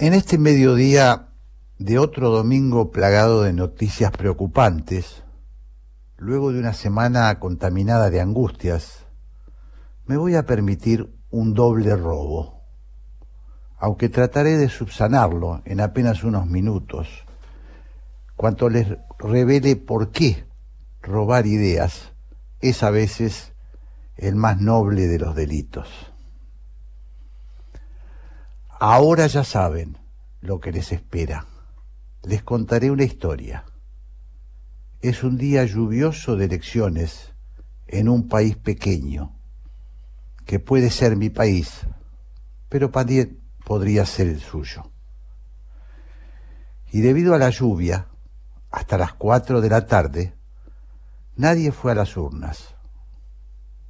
En este mediodía de otro domingo plagado de noticias preocupantes, luego de una semana contaminada de angustias, me voy a permitir un doble robo, aunque trataré de subsanarlo en apenas unos minutos, cuanto les revele por qué robar ideas es a veces el más noble de los delitos. Ahora ya saben lo que les espera. Les contaré una historia. Es un día lluvioso de elecciones en un país pequeño, que puede ser mi país, pero podría ser el suyo. Y debido a la lluvia, hasta las cuatro de la tarde, nadie fue a las urnas.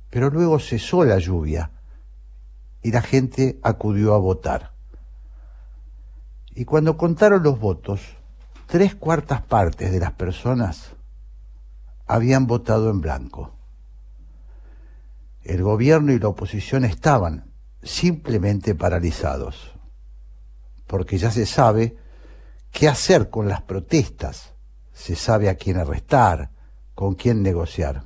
Pero luego cesó la lluvia y la gente acudió a votar. Y cuando contaron los votos, tres cuartas partes de las personas habían votado en blanco. El gobierno y la oposición estaban simplemente paralizados, porque ya se sabe qué hacer con las protestas, se sabe a quién arrestar, con quién negociar.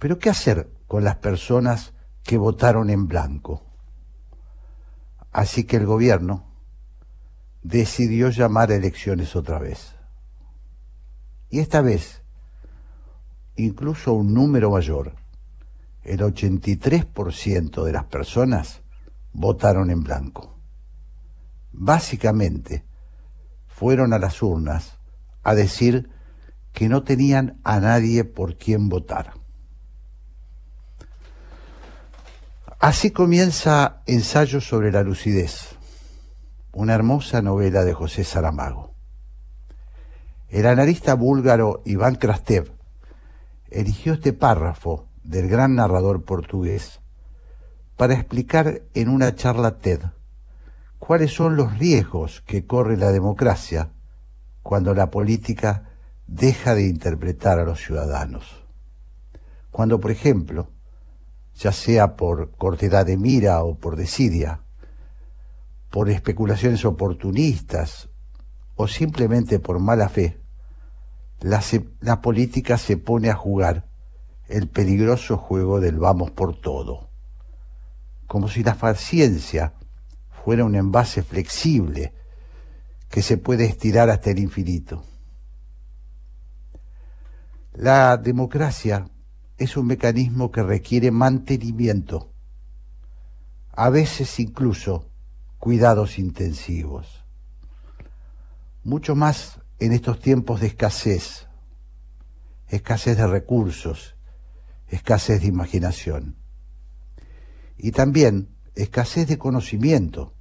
Pero ¿qué hacer con las personas que votaron en blanco? Así que el gobierno decidió llamar a elecciones otra vez. Y esta vez, incluso un número mayor, el 83% de las personas votaron en blanco. Básicamente, fueron a las urnas a decir que no tenían a nadie por quien votar. Así comienza Ensayo sobre la lucidez una hermosa novela de José Saramago. El analista búlgaro Iván Krastev eligió este párrafo del gran narrador portugués para explicar en una charla TED cuáles son los riesgos que corre la democracia cuando la política deja de interpretar a los ciudadanos. Cuando, por ejemplo, ya sea por cortedad de mira o por desidia, por especulaciones oportunistas o simplemente por mala fe, la, política se pone a jugar el peligroso juego del vamos por todo, como si la ciencia fuera un envase flexible que se puede estirar hasta el infinito. La democracia es un mecanismo que requiere mantenimiento, a veces incluso cuidados intensivos. Mucho más en estos tiempos de escasez, escasez de recursos, escasez de imaginación. Y también escasez de conocimiento,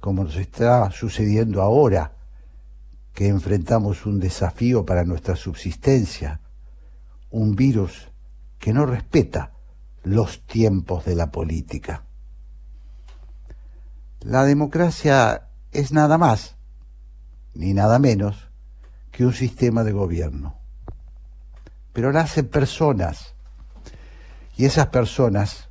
como nos está sucediendo ahora, que enfrentamos un desafío para nuestra subsistencia, un virus que no respeta los tiempos de la política. La democracia es nada más, ni nada menos, que un sistema de gobierno. Pero la hacen personas, y esas personas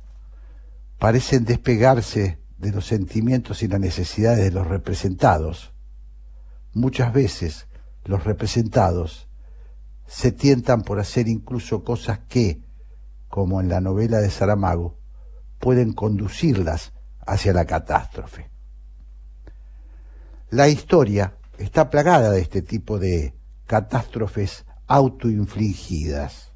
parecen despegarse de los sentimientos y las necesidades de los representados. Muchas veces los representados se tientan por hacer incluso cosas que, como en la novela de Saramago, pueden conducirlas hacia la catástrofe. La historia está plagada de este tipo de catástrofes autoinfligidas.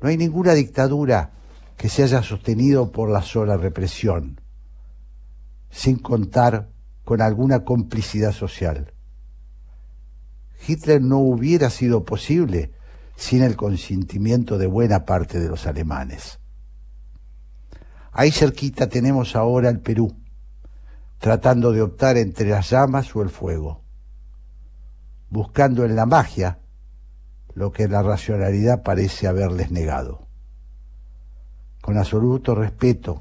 No hay ninguna dictadura que se haya sostenido por la sola represión, sin contar con alguna complicidad social. Hitler no hubiera sido posible sin el consentimiento de buena parte de los alemanes. Ahí cerquita tenemos ahora el Perú, tratando de optar entre las llamas o el fuego, buscando en la magia lo que la racionalidad parece haberles negado. Con absoluto respeto,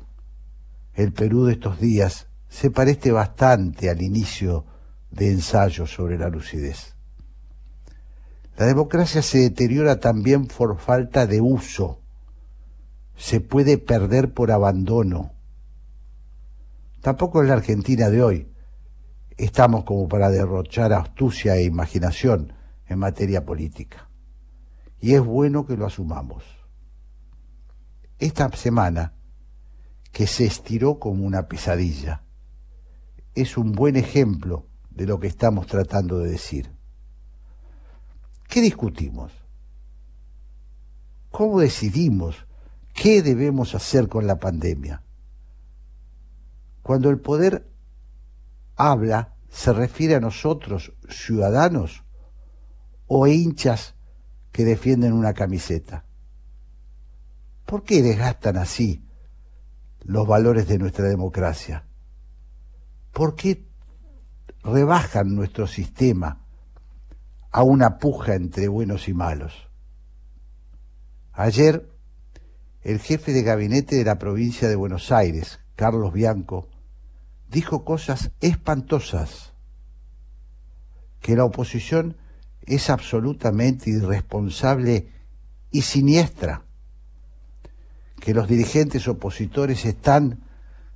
el Perú de estos días se parece bastante al inicio de ensayos sobre la lucidez. La democracia se deteriora también por falta de uso se puede perder por abandono. Tampoco en la Argentina de hoy estamos como para derrochar astucia e imaginación en materia política. Y es bueno que lo asumamos. Esta semana, que se estiró como una pesadilla, es un buen ejemplo de lo que estamos tratando de decir. ¿Qué discutimos? ¿Cómo decidimos qué debemos hacer con la pandemia? Cuando el poder habla, ¿se refiere a nosotros, ciudadanos, o hinchas que defienden una camiseta? ¿Por qué desgastan así los valores de nuestra democracia? ¿Por qué rebajan nuestro sistema a una puja entre buenos y malos? Ayer, el jefe de gabinete de la provincia de Buenos Aires, Carlos Bianco, dijo cosas espantosas, que la oposición es absolutamente irresponsable y siniestra, que los dirigentes opositores están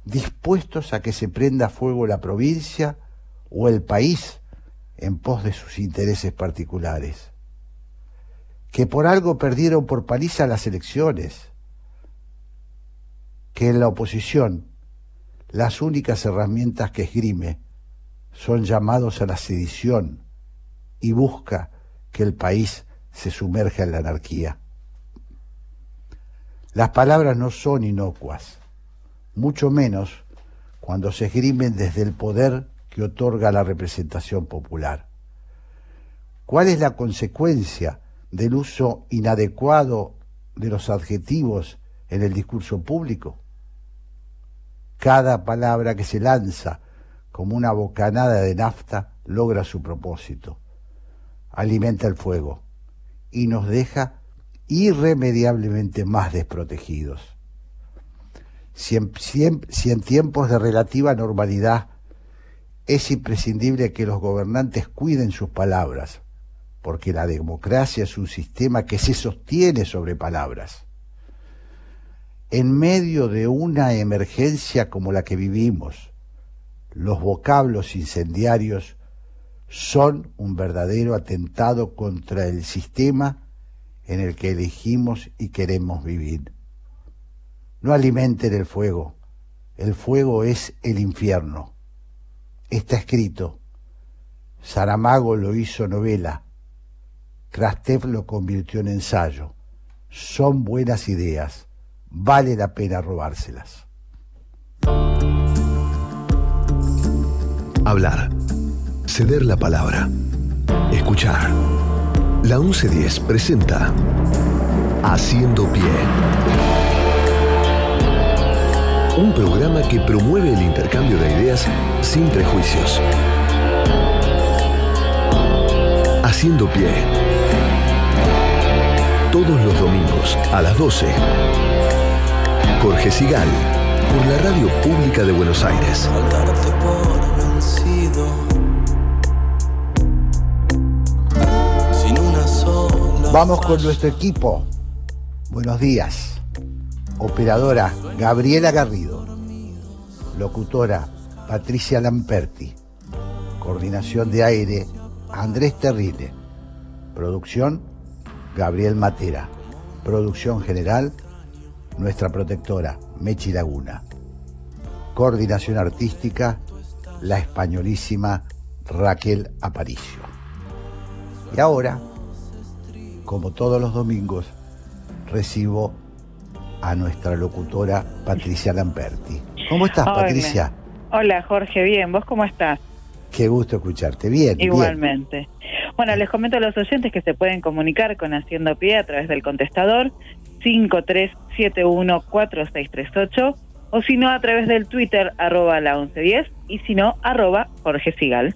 dispuestos a que se prenda fuego la provincia o el país en pos de sus intereses particulares que por algo perdieron por paliza las elecciones, que en la oposición las únicas herramientas que esgrime son llamados a la sedición y busca que el país se sumerja en la anarquía. Las palabras no son inocuas, mucho menos cuando se esgrimen desde el poder que otorga la representación popular. ¿Cuál es la consecuencia del uso inadecuado de los adjetivos en el discurso público. Cada palabra que se lanza como una bocanada de nafta logra su propósito, alimenta el fuego y nos deja irremediablemente más desprotegidos. Si en, tiempos de relativa normalidad es imprescindible que los gobernantes cuiden sus palabras, porque la democracia es un sistema que se sostiene sobre palabras. En medio de una emergencia como la que vivimos, los vocablos incendiarios son un verdadero atentado contra el sistema en el que elegimos y queremos vivir. No alimenten el fuego, el fuego es el infierno. Está escrito, Saramago lo hizo novela, Krastev lo convirtió en ensayo. Son buenas ideas, vale la pena robárselas. Hablar, ceder la palabra, escuchar. La 1110 presenta Haciendo Pie. Un programa que promueve el intercambio de ideas sin prejuicios. Haciendo Pie todos los domingos a las 12. Jorge Sigal, por la Radio Pública de Buenos Aires. Vamos con nuestro equipo. Buenos días. Operadora Gabriela Garrido. Locutora Patricia Lamperti. Coordinación de aire Andrés Terrile. Producción Gabriel Matera. Producción general, nuestra protectora, Mechi Laguna. Coordinación artística, la españolísima Raquel Aparicio. Y ahora, como todos los domingos, recibo a nuestra locutora Patricia Lamperti. ¿Cómo estás, Patricia? Hola, Jorge, bien. ¿Vos cómo estás? Qué gusto escucharte. Bien. Igualmente. Bueno, les comento a los oyentes que se pueden comunicar con Haciendo Pie a través del contestador 53714638 o si no a través del Twitter arroba la 1110 y si no arroba Jorge Sigal.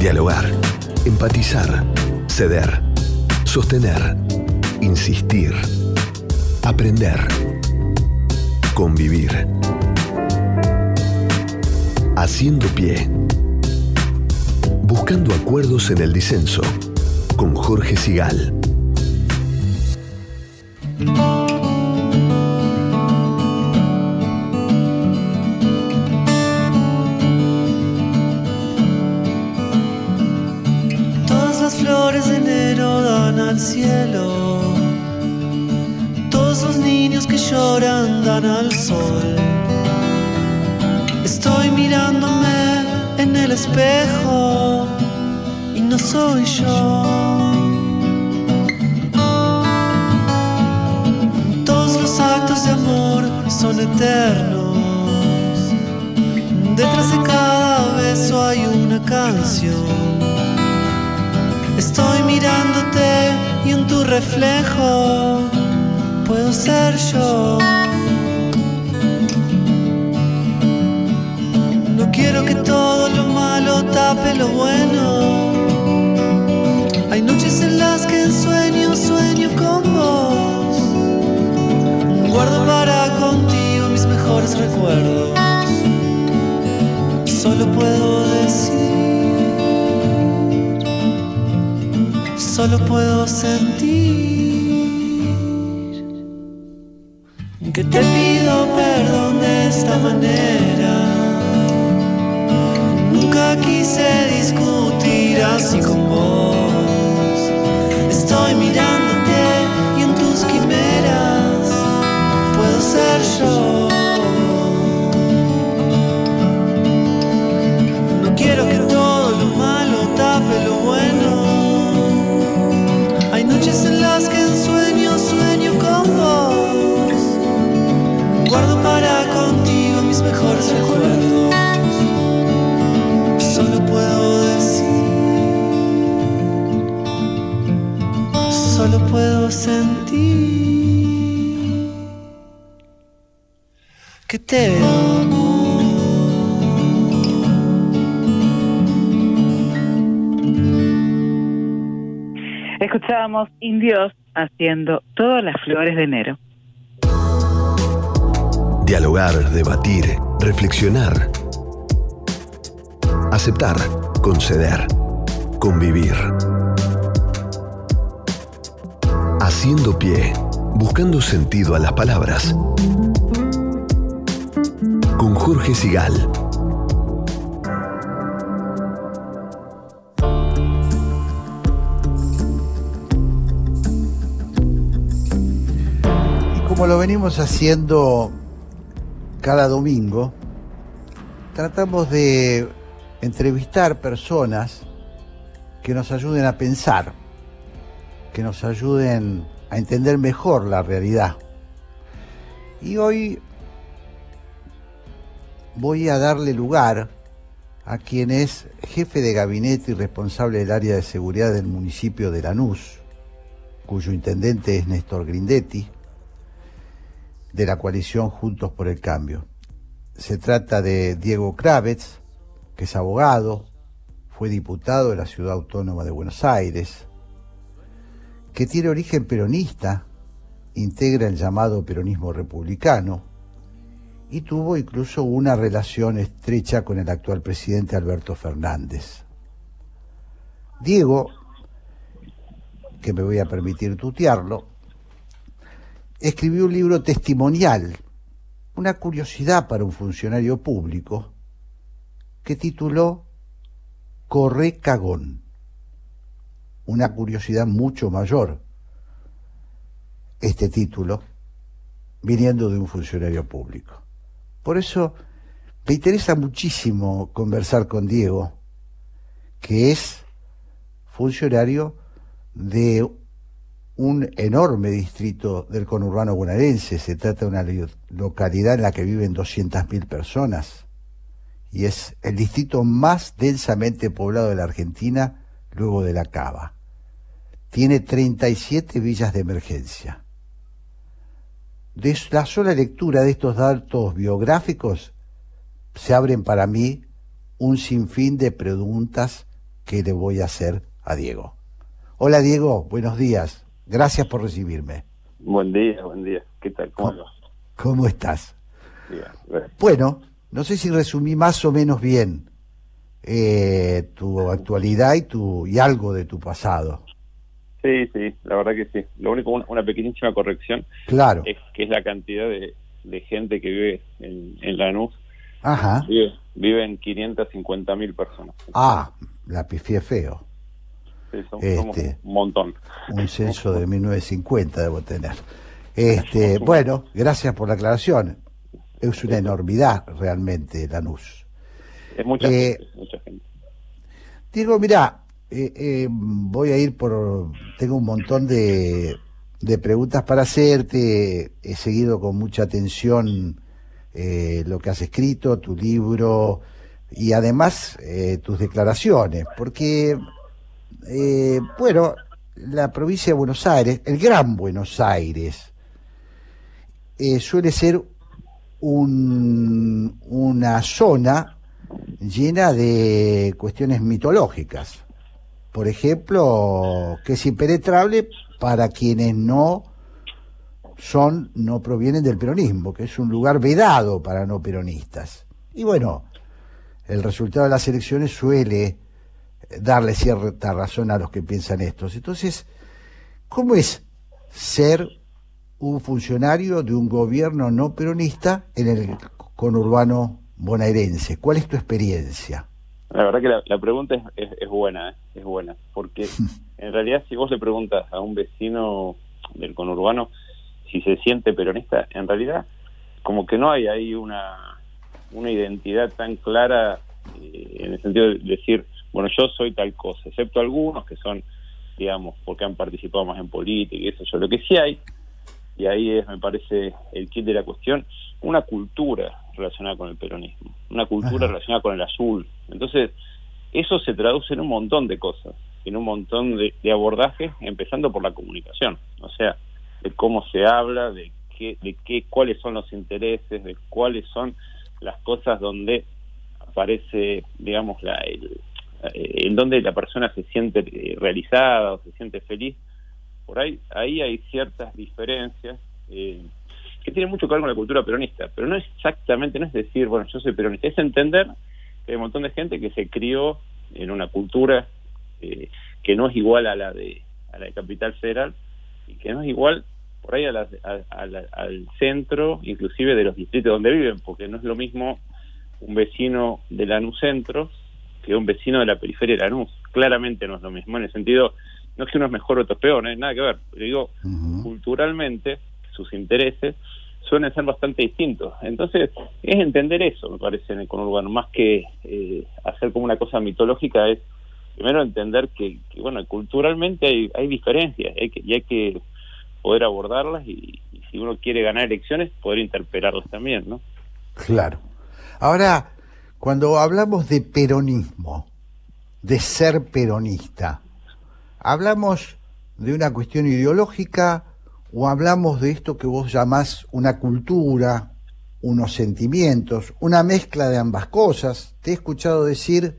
Dialogar, empatizar, ceder, sostener insistir, aprender, convivir. Haciendo pie. Buscando acuerdos en el disenso, con Jorge Sigal. Dan al cielo. Todos los niños que lloran dan al sol. Estoy mirándome en el espejo y no soy yo. Todos los actos de amor son eternos. Detrás de cada beso hay una canción. Estoy mirándote y en tu reflejo puedo ser yo. No quiero que todo lo malo tape lo bueno. Hay noches en las que en sueño sueño con vos. Guardo para contigo mis mejores recuerdos. Solo puedo decir. Solo puedo sentir que te pido perdón de esta manera. Nunca quise discutir así con vos. Estoy mirándote y en tus quimeras puedo ser yo. Escuchábamos Indios haciendo todas las flores de enero. Dialogar, debatir, reflexionar. Aceptar, conceder, convivir. Haciendo pie, buscando sentido a las palabras. Con Jorge Sigal. Y como lo venimos haciendo cada domingo, tratamos de entrevistar personas que nos ayuden a pensar, que nos ayuden a entender mejor la realidad. Y hoy voy a darle lugar a quien es jefe de gabinete y responsable del área de seguridad del municipio de Lanús, cuyo intendente es Néstor Grindetti, de la coalición Juntos por el Cambio. Se trata de Diego Kravets, que es abogado, fue diputado de la Ciudad Autónoma de Buenos Aires, que tiene origen peronista, integra el llamado peronismo republicano y tuvo incluso una relación estrecha con el actual presidente Alberto Fernández. Diego, que me voy a permitir tutearlo, escribió un libro testimonial, una curiosidad para un funcionario público, que tituló Corre Cagón. Una curiosidad mucho mayor, este título, viniendo de un funcionario público. Por eso me interesa muchísimo conversar con Diego, que es funcionario de un enorme distrito del conurbano bonaerense. Se trata de una localidad en la que viven 200.000 personas y es el distrito más densamente poblado de la Argentina luego de la Cava. Tiene 37 villas de emergencia. De la sola lectura de estos datos biográficos se abren para mí un sinfín de preguntas que le voy a hacer a Diego. Hola Diego, buenos días. Gracias por recibirme. Buen día, buen día. ¿Qué tal? ¿Cómo, ¿Cómo, ¿cómo estás? Bien. Bueno, no sé si resumí más o menos bien, eh, tu actualidad y, tu, y algo de tu pasado. Sí, sí, la verdad que sí. Lo único, una, una pequeñísima corrección, Claro. es que es la cantidad de, de gente que vive en, en Lanús. Ajá. Vive, viven 550 mil personas. Ah, la pifié feo. Sí, son- somos este. un montón. Un censo de 1950 debo tener. Este, bueno, gracias por la aclaración. Es una enormidad realmente Lanús. Es mucha Eh, gente, mucha gente. Diego, mira, eh, eh, voy a ir por... Tengo un montón de, de preguntas para hacerte. He seguido con mucha atención eh, lo que has escrito, tu libro y además eh, tus declaraciones, porque, eh, bueno, la provincia de Buenos Aires, el Gran Buenos Aires, eh, suele ser un- una zona llena de cuestiones mitológicas. Por ejemplo, que es impenetrable para quienes no son, no provienen del peronismo, que es un lugar vedado para no peronistas. Y bueno, el resultado de las elecciones suele darle cierta razón a los que piensan estos. Entonces, ¿cómo es ser un funcionario de un gobierno no peronista en el conurbano bonaerense? ¿Cuál es tu experiencia? La verdad que la, la pregunta es, es, es buena, ¿eh? es buena, porque en realidad si vos le preguntas a un vecino del conurbano si se siente peronista, en realidad como que no hay ahí una, una identidad tan clara eh, en el sentido de decir, bueno, yo soy tal cosa, excepto algunos que son, digamos, porque han participado más en política y eso, yo lo que sí hay, y ahí es, me parece, el kit de la cuestión, una cultura relacionada con el peronismo, una cultura Ajá. relacionada con el azul. Entonces, eso se traduce en un montón de cosas, en un montón de, de abordajes, empezando por la comunicación, o sea, de cómo se habla, de qué, de qué, cuáles son los intereses, de cuáles son las cosas donde aparece, digamos, la, el, en donde la persona se siente eh, realizada o se siente feliz. Por ahí, ahí hay ciertas diferencias eh, que tienen mucho que ver con la cultura peronista, pero no exactamente, no es decir, bueno, yo soy peronista, es entender que hay un montón de gente que se crió en una cultura eh, que no es igual a la de a la de Capital Federal y que no es igual por ahí a la- a- al centro, inclusive de los distritos donde viven, porque no es lo mismo un vecino de Lanús Centro que un vecino de la periferia de Lanús. Claramente no es lo mismo, en el sentido, no es que uno es mejor o otro es peor, no hay nada que ver, pero digo, culturalmente sus intereses suelen ser bastante distintos. Entonces, es entender eso, me parece, en el conurbano, más que eh, hacer como una cosa mitológica, es primero entender que, que, bueno, culturalmente hay, hay diferencias hay que, y hay que poder abordarlas y, y si uno quiere ganar elecciones, poder interpelarlas también, ¿no? Claro. Ahora, cuando hablamos de peronismo, de ser peronista, ¿hablamos de una cuestión ideológica o hablamos de esto que vos llamás una cultura, unos sentimientos, una mezcla de ambas cosas? Te he escuchado decir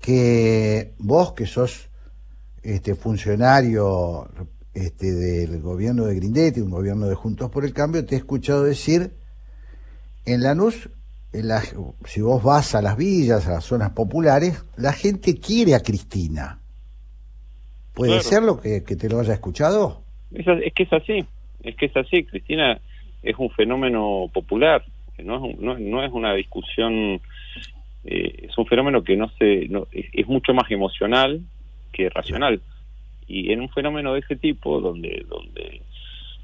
que vos, que sos este funcionario este, del gobierno de Grindetti, un gobierno de Juntos por el Cambio, te he escuchado decir en Lanús, la- si vos vas a las villas, a las zonas populares, la gente quiere a Cristina. ¿Puede Claro. ser lo que, que te lo haya escuchado? Es, es que es así, es que es así. Cristina es un fenómeno popular, no es, un- no, no es una discusión, eh, es un fenómeno que no se, no, es, es mucho más emocional que racional. Y en un fenómeno de ese tipo, donde, donde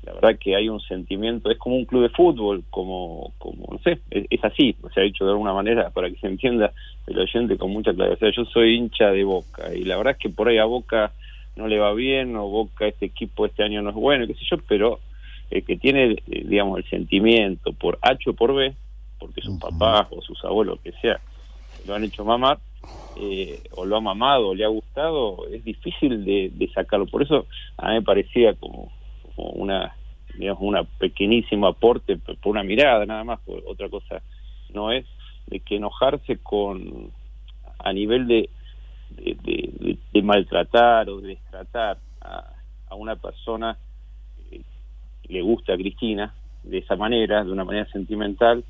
la verdad que hay un sentimiento, es como un club de fútbol, como, como no sé, es, es así, o sea, dicho de alguna manera para que se entienda el oyente con mucha claridad. O sea, yo soy hincha de Boca y la verdad es que por ahí a Boca no le va bien o Boca este equipo este año no es bueno, qué sé yo, pero el que tiene, eh, digamos, el sentimiento por H o por B, porque sus Ujú. papás o sus abuelos, lo que sea, lo han hecho mamar, eh, o lo ha mamado o le ha gustado, es difícil de, de sacarlo. Por eso a mí me parecía como, como una, digamos, una pequeñísimo aporte por una mirada nada más, por otra cosa no es, de que enojarse con, a nivel de, de, de- maltratar o de destratar a, a una persona eh, que le gusta a Cristina de esa manera, de una manera sentimental,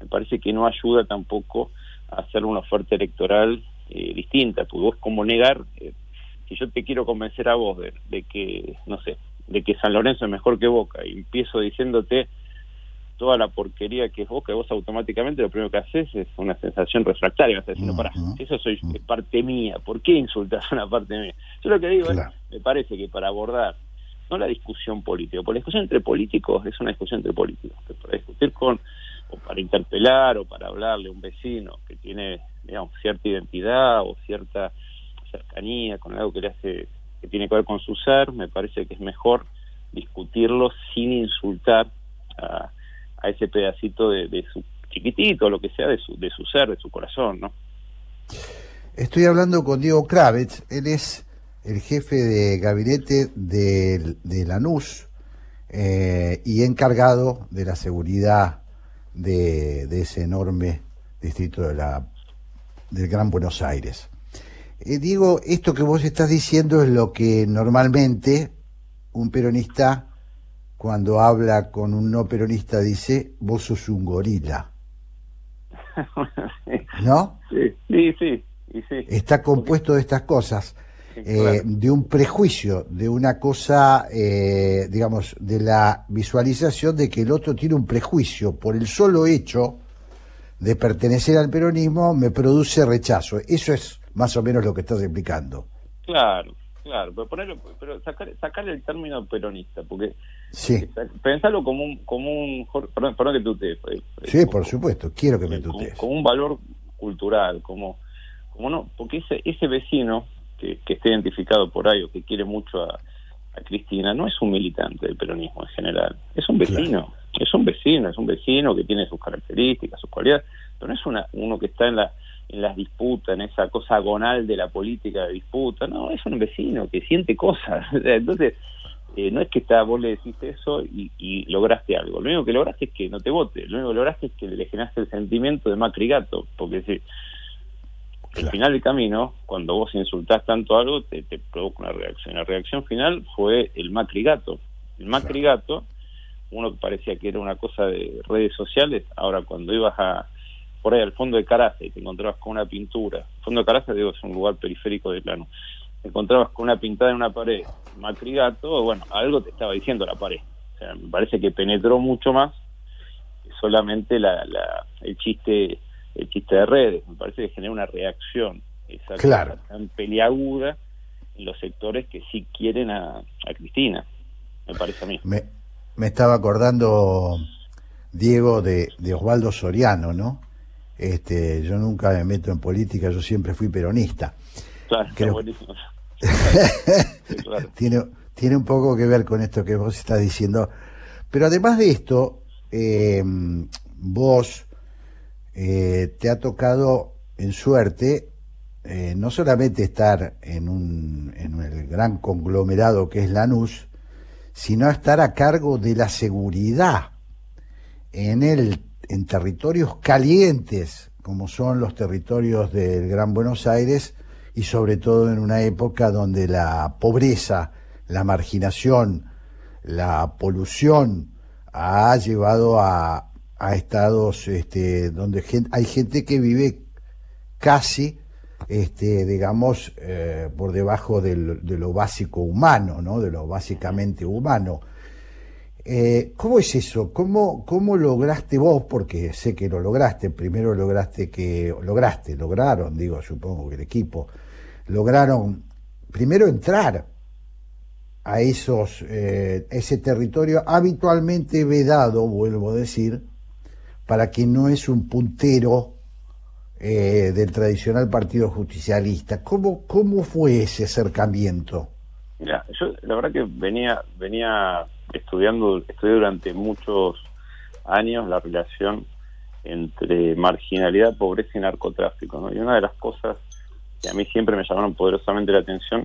me parece que no ayuda tampoco hacer una oferta electoral eh, distinta, porque vos como negar, eh, si yo te quiero convencer a vos de, que, no sé, de que San Lorenzo es mejor que Boca, y empiezo diciéndote toda la porquería que es Boca, vos automáticamente lo primero que haces es una sensación refractaria, vas a decir, no, pará, si eso soy parte mía, ¿por qué insultas a una parte mía? Yo lo que digo es, me parece que para abordar no la discusión política, porque la discusión entre políticos es una discusión entre políticos, para discutir con, o para interpelar, o para hablarle a un vecino que tiene, digamos, cierta identidad o cierta cercanía con algo que le hace, que tiene que ver con su ser, me parece que es mejor discutirlo sin insultar a, ese pedacito de, de, su chiquitito, lo que sea, de su, de su ser, de su corazón, ¿no? Estoy hablando con Diego Kravitz, él es el jefe de gabinete de, de Lanús eh, y encargado de la seguridad de, de, ese enorme distrito de la, del Gran Buenos Aires. Eh, digo, esto que vos estás diciendo es lo que normalmente un peronista cuando habla con un no peronista dice, vos sos un gorila. ¿No? Sí, sí, sí. sí. Está compuesto de estas cosas. Eh, de un prejuicio, de una cosa, eh, digamos, de la visualización de que el otro tiene un prejuicio por el solo hecho de pertenecer al peronismo, me produce rechazo. Eso es más o menos lo que estás explicando. Claro, claro, pero, ponerlo, pero sacar, sacar el término peronista, porque sí. pensarlo como un, como un perdón, perdón que tú te... Sí, por supuesto, quiero que me tutees. Como, como un valor cultural, como, como no, porque ese, ese vecino que, que, esté identificado por ahí o que quiere mucho a, a, Cristina no es un militante del peronismo en general, es un vecino, claro. es un vecino, es un vecino que tiene sus características, sus cualidades, pero no es una, uno que está en la las disputas, en esa cosa agonal de la política de disputa, no, es un vecino que siente cosas, entonces eh, no es que está, vos le decís eso y, y, lograste algo, lo único que lograste es que no te vote, lo único que lograste es que le generaste el sentimiento de Macri Gato, porque si, Claro. Al final del camino, cuando vos insultás tanto algo, te, te, provoca una reacción. La reacción final fue el Macri Gato. El Macri claro. Gato, uno que parecía que era una cosa de redes sociales, ahora cuando ibas a por ahí al fondo de Caraza y te encontrabas con una pintura, el fondo de Caraza digo es un lugar periférico de plano, te encontrabas con una pintada en una pared, Macri Gato, bueno, algo te estaba diciendo la pared. O sea, me parece que penetró mucho más que solamente la, la, el chiste el chiste de redes, me parece que genera una reacción esa claro. tan peliaguda en los sectores que sí quieren a, a Cristina, me parece a mí. Me, me estaba acordando, Diego, de, de, Osvaldo Soriano, ¿no? Este, yo nunca me meto en política, yo siempre fui peronista. Claro, Creo... buenísimo. claro. tiene, tiene un poco que ver con esto que vos estás diciendo. Pero además de esto, eh, vos eh, te ha tocado en suerte eh, no solamente estar en, un, en el gran conglomerado que es Lanús, sino estar a cargo de la seguridad en, el, en territorios calientes, como son los territorios del Gran Buenos Aires, y sobre todo en una época donde la pobreza, la marginación, la polución ha llevado a, a estados este, donde gente, hay gente que vive casi, este, digamos, eh, por debajo de lo básico humano, ¿no? de lo básicamente humano. Eh, ¿Cómo es eso? ¿Cómo, ¿Cómo lograste vos? Porque sé que lo lograste. Primero lograste que. Lograste, lograron, digo, supongo que el equipo. Lograron primero entrar a esos, eh, ese territorio habitualmente vedado, vuelvo a decir, para quien no es un puntero eh, del tradicional partido justicialista. ¿Cómo, ¿Cómo fue ese acercamiento? Mira, yo la verdad que venía, venía estudiando, estudié durante muchos años la relación entre marginalidad, pobreza y narcotráfico. ¿no? Y una de las cosas que a mí siempre me llamaron poderosamente la atención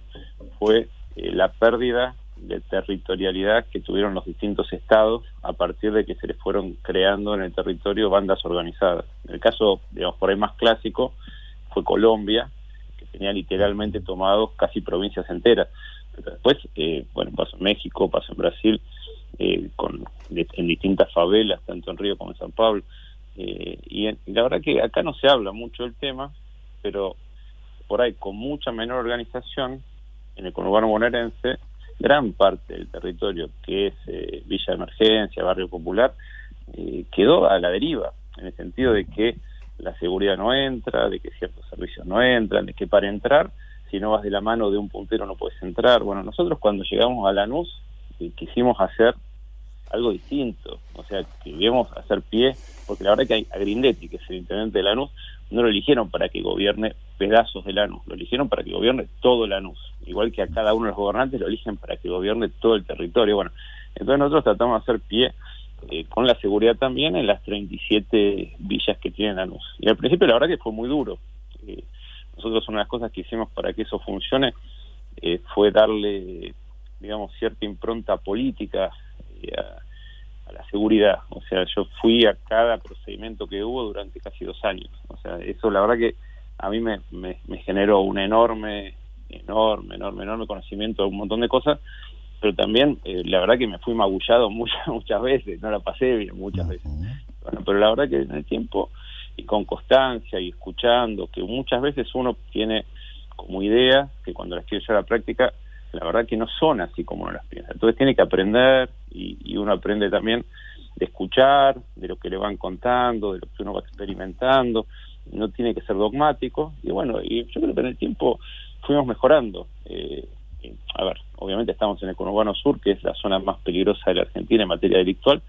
fue eh, la pérdida de territorialidad que tuvieron los distintos estados a partir de que se les fueron creando en el territorio bandas organizadas. En el caso, digamos, por ahí más clásico, fue Colombia, que tenía literalmente tomados casi provincias enteras. Después, eh, bueno, pasó en México, pasó en Brasil, eh, con, de, en distintas favelas, tanto en Río como en San Pablo. Eh, y, la verdad que acá no se habla mucho del tema, pero por ahí con mucha menor organización, en el conurbano bonaerense, gran parte del territorio que es eh, Villa de Emergencia, Barrio Popular, eh, quedó a la deriva, en el sentido de que la seguridad no entra, de que ciertos servicios no entran, de que para entrar, si no vas de la mano de un puntero no puedes entrar. Bueno, nosotros cuando llegamos a Lanús eh, quisimos hacer algo distinto, o sea, queríamos hacer pie, porque la verdad que a Grindetti, que es el intendente de Lanús, no lo eligieron para que gobierne pedazos de Lanús, lo eligieron para que gobierne todo Lanús, igual que a cada uno de los gobernantes lo eligen para que gobierne todo el territorio. Bueno, entonces nosotros tratamos de hacer pie eh, con la seguridad también en las 37 villas que tiene Lanús. Y al principio la verdad que fue muy duro. Eh, nosotros una de las cosas que hicimos para que eso funcione eh, fue darle, digamos, cierta impronta política a, a, la seguridad. O sea, yo fui a cada procedimiento que hubo durante casi dos años. O sea, eso la verdad que a mí me, me, me generó un enorme, enorme, enorme, enorme conocimiento de un montón de cosas pero también eh, la verdad que me fui magullado muchas muchas veces, no la pasé bien muchas veces. Bueno, pero la verdad que en el tiempo y con constancia y escuchando, que muchas veces uno tiene como idea que cuando las quiere llevar a la práctica, la verdad que no son así como uno las piensa. Entonces tiene que aprender y, y uno aprende también de escuchar, de lo que le van contando, de lo que uno va experimentando, no tiene que ser dogmático y bueno, y yo creo que en el tiempo fuimos mejorando. Eh, a ver, obviamente estamos en el conurbano sur, que es la zona más peligrosa de la Argentina en materia delictual,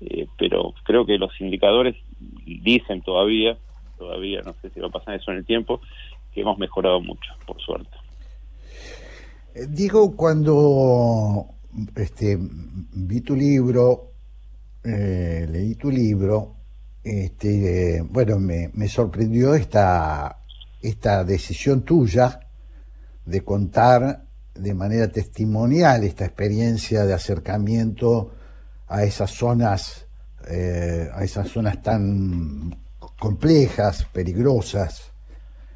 eh, pero creo que los indicadores dicen todavía, todavía, no sé si va a pasar eso en el tiempo, que hemos mejorado mucho, por suerte. Eh, Digo, cuando este, vi tu libro, eh, leí tu libro, este, bueno, me, me sorprendió esta, esta decisión tuya de contar de manera testimonial esta experiencia de acercamiento a esas zonas, eh, a esas zonas tan complejas, peligrosas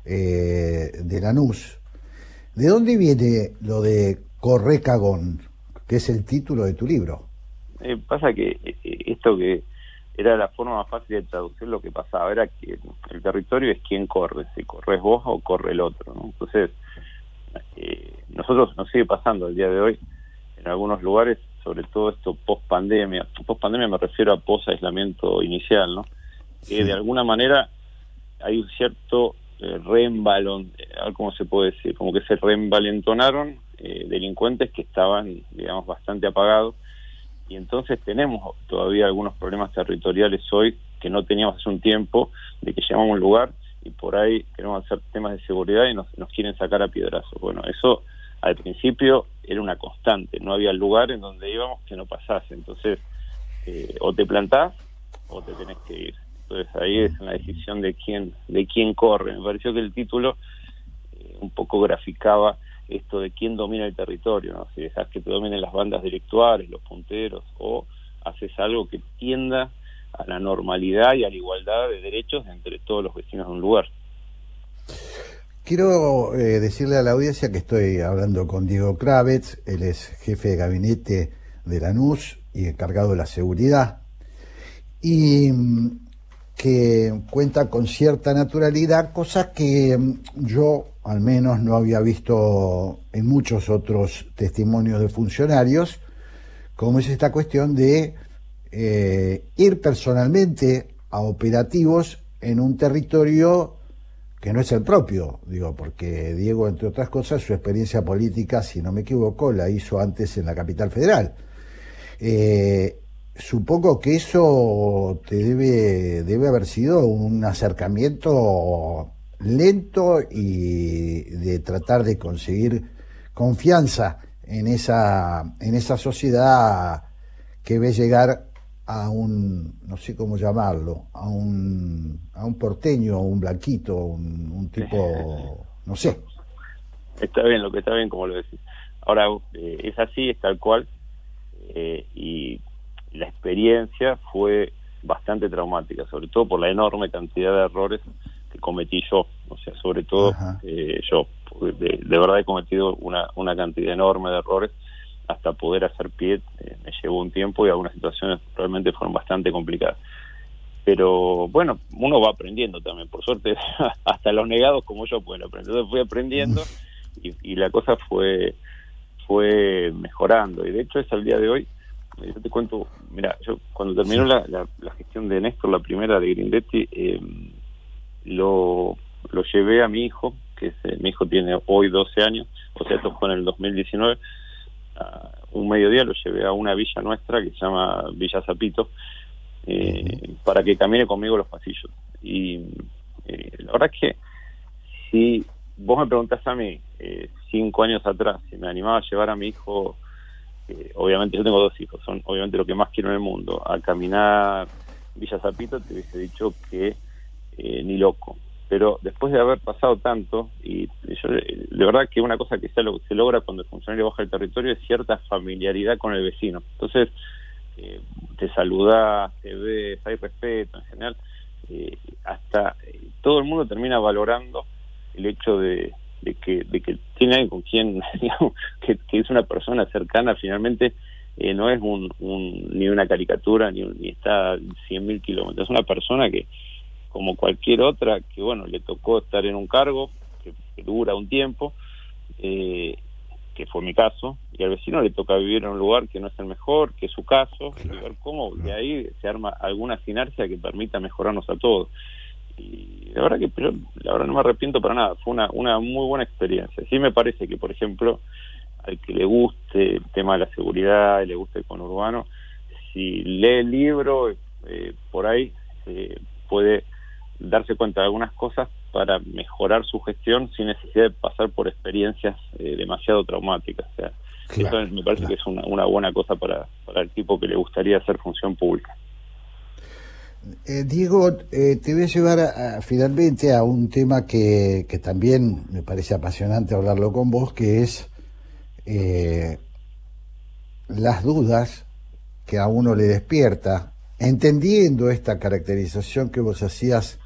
eh, de Lanús. ¿De dónde viene lo de Correcagón, que es el título de tu libro? Eh, pasa que eh, esto que era la forma más fácil de traducir lo que pasaba, era que el territorio es quien corre, si corres vos o corre el otro, ¿no? Entonces, eh, nosotros nos sigue pasando el día de hoy en algunos lugares, sobre todo esto post pandemia. Post pandemia me refiero a post aislamiento inicial, ¿no? Que de alguna manera hay un cierto eh, reembalón, eh, cómo se puede decir, como que se reemvalentonaron eh, delincuentes que estaban, digamos, bastante apagados. Y entonces tenemos todavía algunos problemas territoriales hoy que no teníamos hace un tiempo, de que llegamos a un lugar y por ahí queremos hacer temas de seguridad y nos, nos quieren sacar a piedrazos. Bueno, eso al principio era una constante, no había lugar en donde íbamos que no pasase, entonces eh, o te plantás o te tenés que ir. Entonces ahí es la decisión de quién, de quién corre. Me pareció que el título eh, un poco graficaba esto de quién domina el territorio, ¿no? si dejas que te dominen las bandas delictuales, los punteros, o haces algo que tienda a la normalidad y a la igualdad de derechos entre todos los vecinos de un lugar. Quiero eh, decirle a la audiencia que estoy hablando con Diego Kravitz, él es jefe de gabinete de Lanús y encargado de la seguridad, y mm, que cuenta con cierta naturalidad, cosa que mm, yo al menos no había visto en muchos otros testimonios de funcionarios, como es esta cuestión de eh, ir personalmente a operativos en un territorio que no es el propio, digo, porque Diego, entre otras cosas, su experiencia política, si no me equivoco, la hizo antes en la capital federal. Eh, supongo que eso te debe, debe haber sido un acercamiento lento y de tratar de conseguir confianza en esa, en esa sociedad que ve llegar a un, no sé cómo llamarlo, a un, a un porteño, un blanquito, un, un tipo, no sé. Está bien, lo que está bien, como lo decís. Ahora, eh, es así, es tal cual, eh, y la experiencia fue bastante traumática, sobre todo por la enorme cantidad de errores que cometí yo, o sea, sobre todo eh, yo, de, de, verdad he cometido una, una cantidad enorme de errores hasta poder hacer pie eh, me llevó un tiempo y algunas situaciones realmente fueron bastante complicadas. pero bueno, uno va aprendiendo también, por suerte, hasta los negados como yo pueden aprender. Entonces fui aprendiendo y, la cosa fue fue mejorando. Y de hecho es al día de hoy, yo te cuento, mira, yo cuando terminó la, la, gestión de Néstor, la primera de Grindetti, eh, lo, lo llevé a mi hijo, que eh, mi hijo tiene hoy 12 años, o sea, esto fue en el 2019, un mediodía lo llevé a una villa nuestra que se llama Villa Zapito, eh, para que camine conmigo los pasillos. Y eh, la verdad es que si vos me preguntás a mí, eh, cinco años atrás, si me animaba a llevar a mi hijo, obviamente yo tengo dos hijos, son obviamente lo que más quiero en el mundo, a caminar Villa Zapito, te hubiese dicho que ni loco. Pero después de haber pasado tanto, y yo, de verdad que una cosa que se, se logra cuando el funcionario baja el territorio es cierta familiaridad con el vecino. Entonces, eh, te saluda, te ves, hay respeto en general, eh, hasta eh, todo el mundo termina valorando el hecho de, que, de que tiene alguien con quien, digamos, que, es una persona cercana, finalmente no es un, ni una caricatura, ni, ni está a 100.000 kilómetros, es una persona que, como cualquier otra, que bueno, le tocó estar en un cargo que, que dura un tiempo, eh, que fue mi caso, y al vecino le toca vivir en un lugar que no es el mejor, que es su caso, y ver cómo de ahí se arma alguna sinergia que permita mejorarnos a todos. Y la verdad que pero, la verdad no me arrepiento para nada, fue una, una muy buena experiencia. Sí me parece que, por ejemplo, al que le guste el tema de la seguridad, y le guste el conurbano, si lee el libro, eh, por ahí eh, puede darse cuenta de algunas cosas para mejorar su gestión sin necesidad de pasar por experiencias eh, demasiado traumáticas. O sea, eso me parece que es una, una buena cosa para, para el tipo que le gustaría hacer función pública. Eh, Diego, eh, te voy a llevar finalmente a un tema que, que, también me parece apasionante hablarlo con vos, que es las dudas que a uno le despierta, entendiendo esta caracterización que vos hacías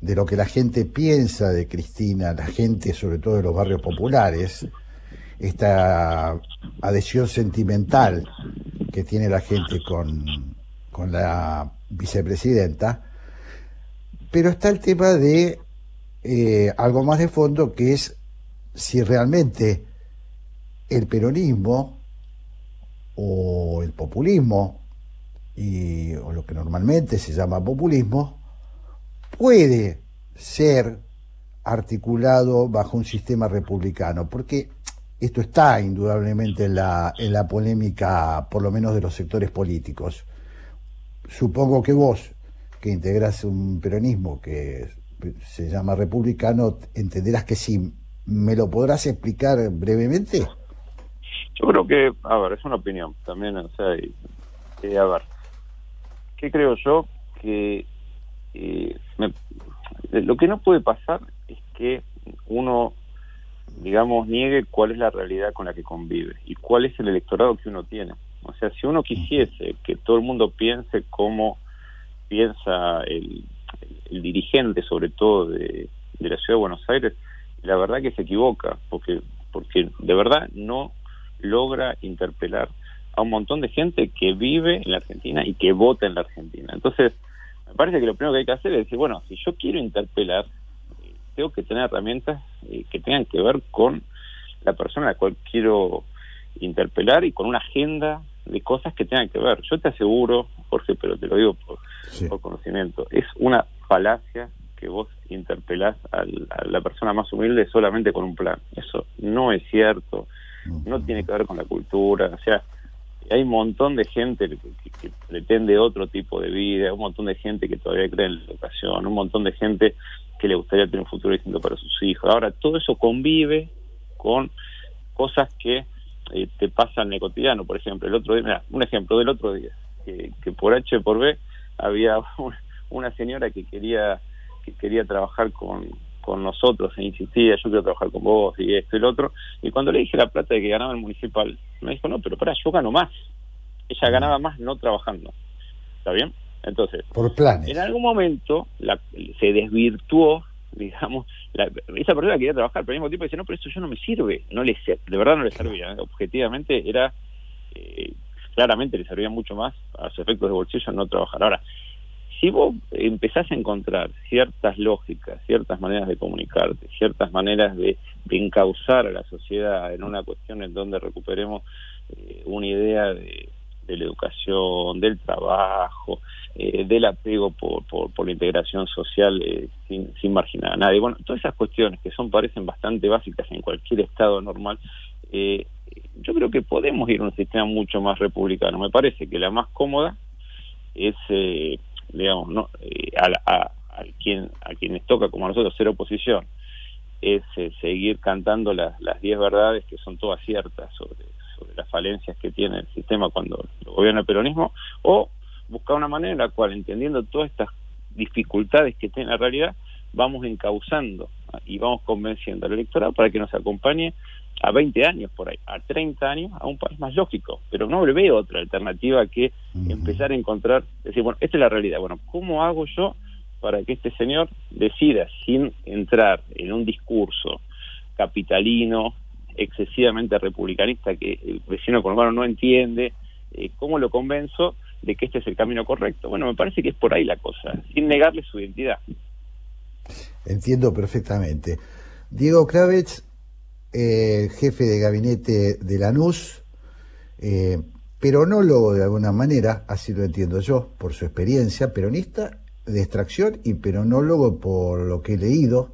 de lo que la gente piensa de Cristina, la gente sobre todo de los barrios populares, esta adhesión sentimental que tiene la gente con, con la vicepresidenta, pero está el tema de eh, algo más de fondo que es si realmente el peronismo o el populismo y, o lo que normalmente se llama populismo puede ser articulado bajo un sistema republicano, porque esto está indudablemente en la, en la polémica, por lo menos de los sectores políticos. Supongo que vos, que integras un peronismo que se llama republicano, entenderás que sí. ¿Me lo podrás explicar brevemente? Yo creo que, a ver, es una opinión también, o sea, a ver, ¿qué creo yo? Que eh, lo que no puede pasar es que uno, digamos, niegue cuál es la realidad con la que convive y cuál es el electorado que uno tiene. O sea, si uno quisiese que todo el mundo piense como piensa el, dirigente, sobre todo de, de, la ciudad de Buenos Aires, la verdad que se equivoca, porque, porque de verdad no logra interpelar a un montón de gente que vive en la Argentina y que vota en la Argentina. Entonces, me parece que lo primero que hay que hacer es decir, bueno, si yo quiero interpelar, eh, tengo que tener herramientas eh, que tengan que ver con la persona a la cual quiero interpelar y con una agenda de cosas que tengan que ver. Yo te aseguro, Jorge, pero te lo digo por, conocimiento, es una falacia que vos interpelás a la persona más humilde solamente con un plan. Eso no es cierto, no tiene que ver con la cultura, o sea, hay un montón de gente que, pretende otro tipo de vida, un montón de gente que todavía cree en la educación, un montón de gente que le gustaría tener un futuro distinto para sus hijos. Ahora, todo eso convive con cosas que eh, te pasan en el cotidiano. Por ejemplo, el otro día, mira, un ejemplo del otro día, que, que por H por B había una señora que quería que quería trabajar con, con nosotros e insistía, yo quiero trabajar con vos y esto y lo otro. Y cuando le dije la plata de que ganaba el municipal, me dijo, no, pero para, yo gano más. Ella ganaba más no trabajando. ¿Está bien? Entonces, por planes. En algún momento la, se desvirtuó, digamos, esa persona quería trabajar, pero al mismo tiempo dice, no, pero esto yo no me sirve. no le De verdad no le servía. ¿eh? Objetivamente era, eh, claramente le servía mucho más a sus efectos de bolsillo no trabajar. Ahora, si vos empezás a encontrar ciertas lógicas, ciertas maneras de comunicarte, ciertas maneras de, encauzar a la sociedad en una cuestión en donde recuperemos eh, una idea de, la educación, del trabajo, eh, del apego por, por, la integración social eh, sin, sin marginar a nadie. Bueno, todas esas cuestiones que son parecen bastante básicas en cualquier estado normal, yo creo que podemos ir a un sistema mucho más republicano. Me parece que la más cómoda es digamos, no, eh, a, quien, a quienes toca como a nosotros ser oposición, es eh, seguir cantando las, las diez verdades que son todas ciertas sobre, sobre las falencias que tiene el sistema cuando gobierna el peronismo, o buscar una manera en la cual, entendiendo todas estas dificultades que tiene la realidad, vamos encauzando y vamos convenciendo al electorado para que nos acompañe a 20 años por ahí, a 30 años, a un país más lógico. Pero no le veo otra alternativa que empezar a encontrar, decir, bueno, esta es la realidad. Bueno, ¿cómo hago yo para que este señor decida, sin entrar en un discurso capitalino, excesivamente republicanista, que el vecino conurbano no entiende, eh, cómo lo convenzo de que este es el camino correcto? Bueno, me parece que es por ahí la cosa, sin negarle su identidad. Entiendo perfectamente. Diego Kravitz eh, jefe de gabinete de Lanús, eh, peronólogo de alguna manera, así lo entiendo yo, por su experiencia, peronista de extracción y peronólogo por lo que he leído.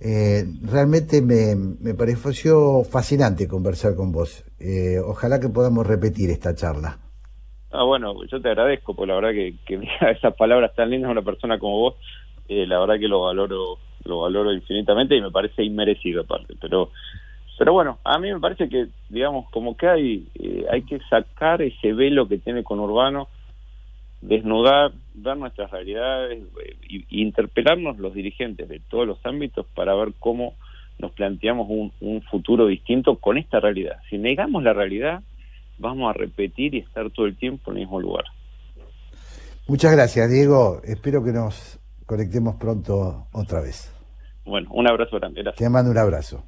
Eh, realmente me, me, pareció fascinante conversar con vos. Eh, ojalá que podamos repetir esta charla. Ah, bueno, yo te agradezco, por la verdad que, que esas palabras tan lindas a una persona como vos, la verdad que lo valoro lo valoro infinitamente y me parece inmerecido aparte, pero pero bueno, a mí me parece que, digamos, como que hay, eh, hay que sacar ese velo que tiene con Urbano, desnudar, ver nuestras realidades e interpelarnos los dirigentes de todos los ámbitos para ver cómo nos planteamos un futuro distinto con esta realidad. Si negamos la realidad, vamos a repetir y estar todo el tiempo en el mismo lugar. Muchas gracias, Diego. Espero que nos conectemos pronto otra vez. Bueno, un abrazo grande. Gracias. Te mando un abrazo.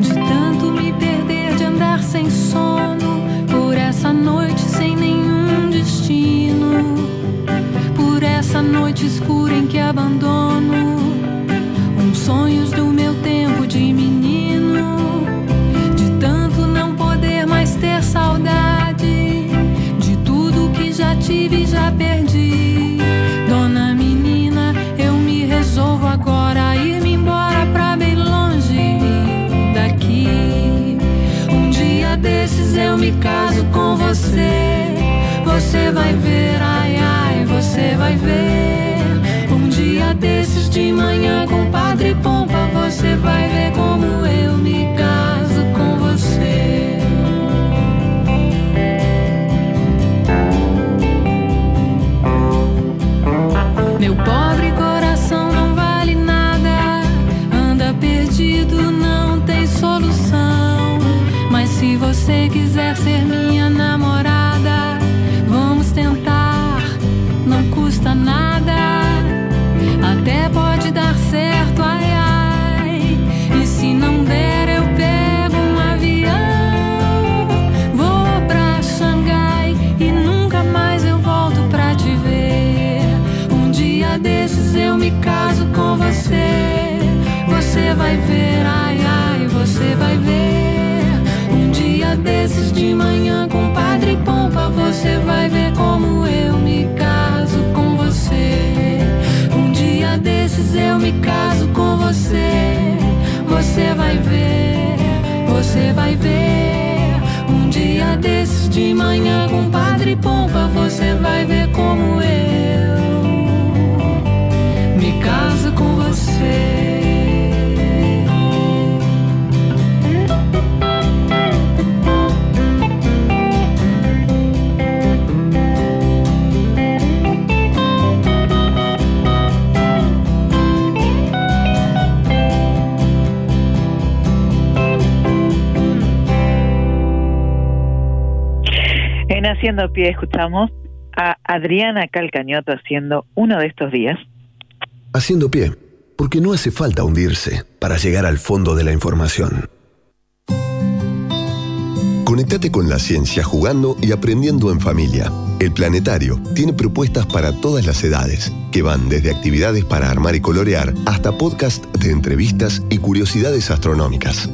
De tanto me perder, de andar sem sono, por essa noite sem nenhum destino, por essa noite escura em que abandono uns sonhos do tive já perdi. Dona menina, eu me resolvo agora a ir-me embora pra bem longe daqui. Um dia desses eu me caso com você. Você vai ver, ai ai, você vai ver. Um dia desses de manhã com Padre Pompa, você vai ver como eu me caso Haciendo Pie escuchamos a Adriana Calcañoto haciendo uno de estos días. Haciendo pie, porque no hace falta hundirse para llegar al fondo de la información. Conectate con la ciencia jugando y aprendiendo en familia. El Planetario tiene propuestas para todas las edades, que van desde actividades para armar y colorear hasta podcast de entrevistas y curiosidades astronómicas.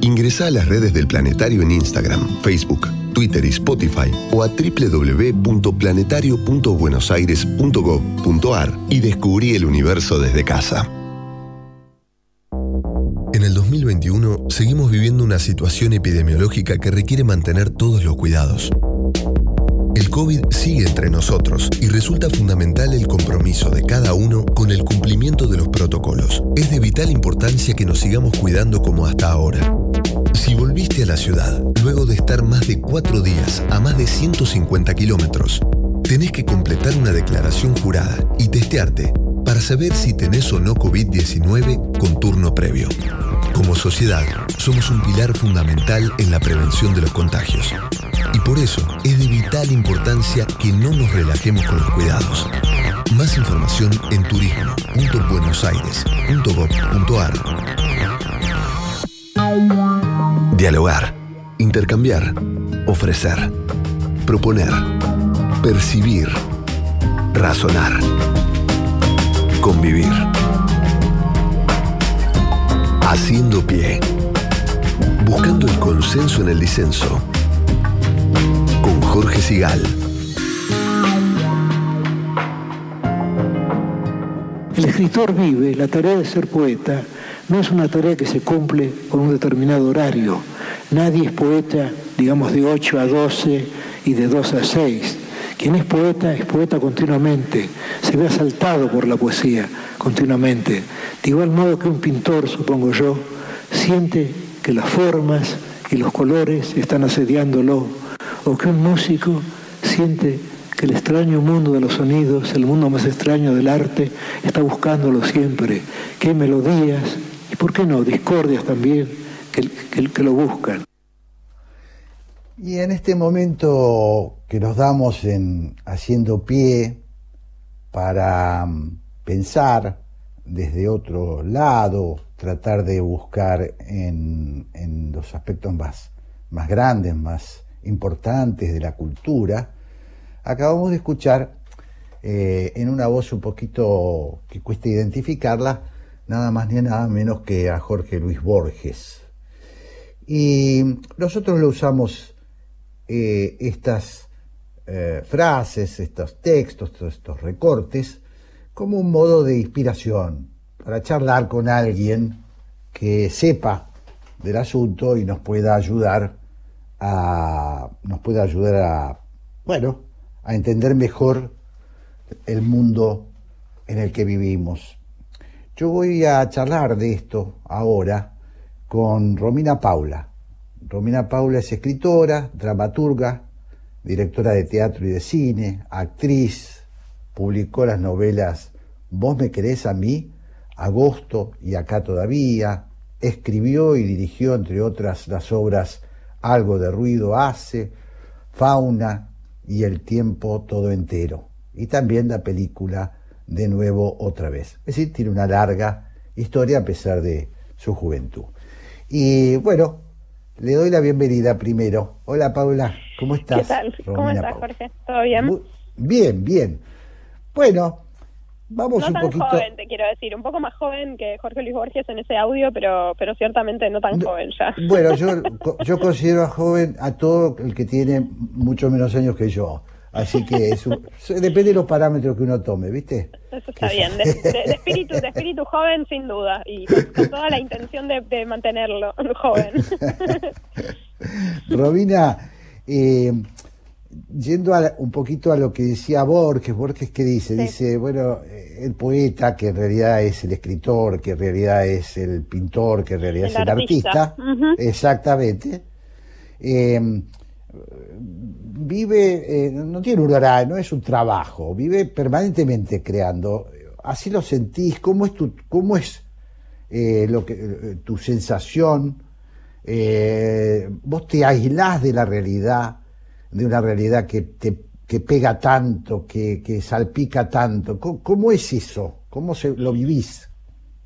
Ingresa a las redes del Planetario en Instagram, Facebook, Twitter y Spotify o a www.planetario.buenosaires.gov.ar y descubrí el universo desde casa. En el 2021 seguimos viviendo una situación epidemiológica que requiere mantener todos los cuidados. El COVID sigue entre nosotros y resulta fundamental el compromiso de cada uno con el cumplimiento de los protocolos. Es de vital importancia que nos sigamos cuidando como hasta ahora. Si volviste a la ciudad luego de estar más de cuatro días a más de 150 kilómetros, tenés que completar una declaración jurada y testearte para saber si tenés o no COVID-19 con turno previo. Como sociedad, somos un pilar fundamental en la prevención de los contagios. Y por eso es de vital importancia que no nos relajemos con los cuidados. Más información en turismo.buenosaires.gov.ar. Dialogar, intercambiar, ofrecer, proponer, percibir, razonar, convivir. Haciendo pie. Buscando el consenso en el disenso. Con Jorge Sigal. El escritor vive, la tarea de ser poeta no es una tarea que se cumple con un determinado horario. Nadie es poeta, digamos, de 8 a 12 y de 2 a 6. Quien es poeta es poeta continuamente, se ve asaltado por la poesía continuamente. De igual modo que un pintor, supongo yo, siente que las formas y los colores están asediándolo, o que un músico siente que el extraño mundo de los sonidos, el mundo más extraño del arte, está buscándolo siempre, hay melodías y, ¿por qué no?, discordias también que, que, que lo buscan. Y en este momento que nos damos en haciendo pie para mm, pensar desde otro lado, tratar de buscar en, en los aspectos más, más grandes, más importantes de la cultura, acabamos de escuchar eh, en una voz un poquito que cuesta identificarla, nada más ni nada menos que a Jorge Luis Borges. Y nosotros lo usamos eh, estas eh, frases, estos textos, todos estos recortes, como un modo de inspiración, para charlar con alguien que sepa del asunto y nos pueda ayudar a nos pueda ayudar a bueno a entender mejor el mundo en el que vivimos. Yo voy a charlar de esto ahora con Romina Paula. Romina Paula es escritora, dramaturga, directora de teatro y de cine, actriz, publicó las novelas Vos me querés a mí, Agosto y Acá todavía, escribió y dirigió, entre otras, las obras Algo de ruido hace, Fauna y El tiempo todo entero, y también la película De nuevo otra vez. Es decir, tiene una larga historia a pesar de su juventud. Y bueno, le doy la bienvenida primero. Hola Paula, ¿cómo estás? ¿Qué tal? ¿Cómo estás, Jorge? ¿Todo bien? Muy, bien, bien. Bueno, vamos no un tan poquito. joven, te quiero decir, un poco más joven que Jorge Luis Borges en ese audio, pero pero ciertamente no tan joven ya. Bueno, yo, yo considero a joven a todo el que tiene mucho menos años que yo. Así que es un- depende de los parámetros que uno tome, ¿viste? Eso está bien, de, de- de espíritu, de espíritu joven sin duda, y con, toda la intención de, de mantenerlo joven. Robina, eh, yendo a- un poquito a lo que decía Borges, Borges que dice, Sí. dice, bueno, eh, el poeta que en realidad es el escritor, que en realidad es el pintor, que en realidad El es el artista. artista, exactamente, eh, vive, eh, no tiene un horario, no es un trabajo, vive permanentemente creando. Así lo sentís, ¿cómo es tu, cómo es eh, lo que, eh, tu sensación? Vos te aislás de la realidad, de una realidad que te que pega tanto, que, que salpica tanto. ¿Cómo, cómo es eso? ¿Cómo se, lo vivís?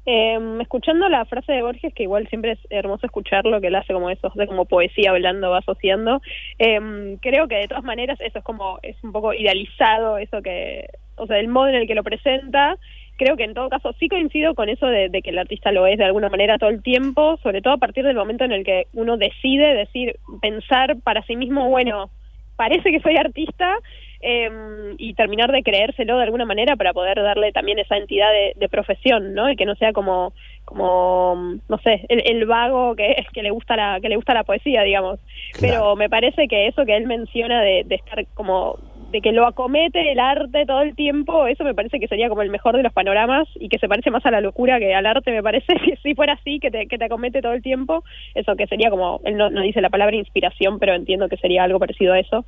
Eh, escuchando la frase de Borges, que igual siempre es hermoso escucharlo, que él hace como eso, de como poesía hablando, va asociando, eh, creo que de todas maneras eso es como, es un poco idealizado, eso que, o sea, el modo en el que lo presenta, creo que en todo caso sí coincido con eso de, de que el artista lo es de alguna manera todo el tiempo, sobre todo a partir del momento en el que uno decide decir, pensar para sí mismo, bueno, parece que soy artista, eh, y terminar de creérselo de alguna manera para poder darle también esa entidad de, de profesión, ¿no? Y que no sea como, como no sé, el, el vago que, que le gusta la que le gusta la poesía, digamos. Pero me parece que eso que él menciona de, de estar como de que lo acomete el arte todo el tiempo, eso me parece que sería como el mejor de los panoramas y que se parece más a la locura que al arte, me parece que si fuera así, que te, que te acomete todo el tiempo, eso que sería como, él no, no dice la palabra inspiración, pero entiendo que sería algo parecido a eso.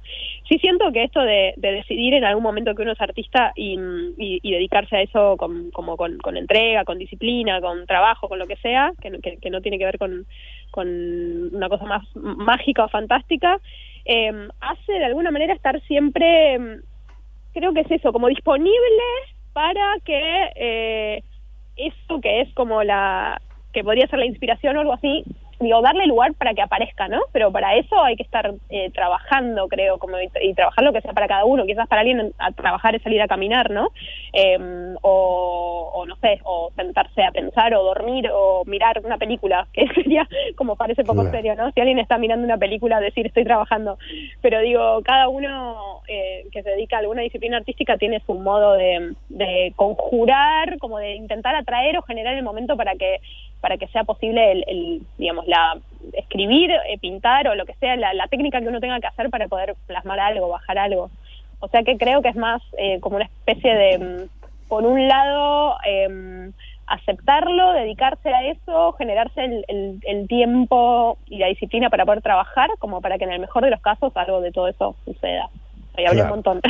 Sí siento que esto de, de decidir en algún momento que uno es artista y, y, dedicarse a eso con, como con, con entrega, con disciplina, con trabajo, con lo que sea, que, que, que no tiene que ver con, con una cosa más mágica o fantástica, eh, hace de alguna manera estar siempre, eh, creo que es eso, como disponible para que eh, eso que es como la, que podría ser la inspiración o algo así, digo, darle lugar para que aparezca, ¿no? Pero para eso hay que estar eh, trabajando, creo, como y, y, trabajar lo que sea para cada uno. Quizás para alguien a trabajar es salir a caminar, ¿no? Eh, o, o, no sé, o sentarse a pensar o dormir o mirar una película, que sería como parece poco claro. serio, ¿no? Si alguien está mirando una película, decir estoy trabajando. Pero digo, cada uno eh, que se dedica a alguna disciplina artística tiene su modo de, de conjurar, como de intentar atraer o generar el momento para que para que sea posible el, el digamos la escribir eh, pintar o lo que sea la, técnica que uno tenga que hacer para poder plasmar algo bajar algo. O sea que creo que es más eh, como una especie de mm, por un lado eh, aceptarlo dedicarse a eso generarse el, el, el, tiempo y la disciplina para poder trabajar como para que en el mejor de los casos algo de todo eso suceda Ahí hablé claro. un montón.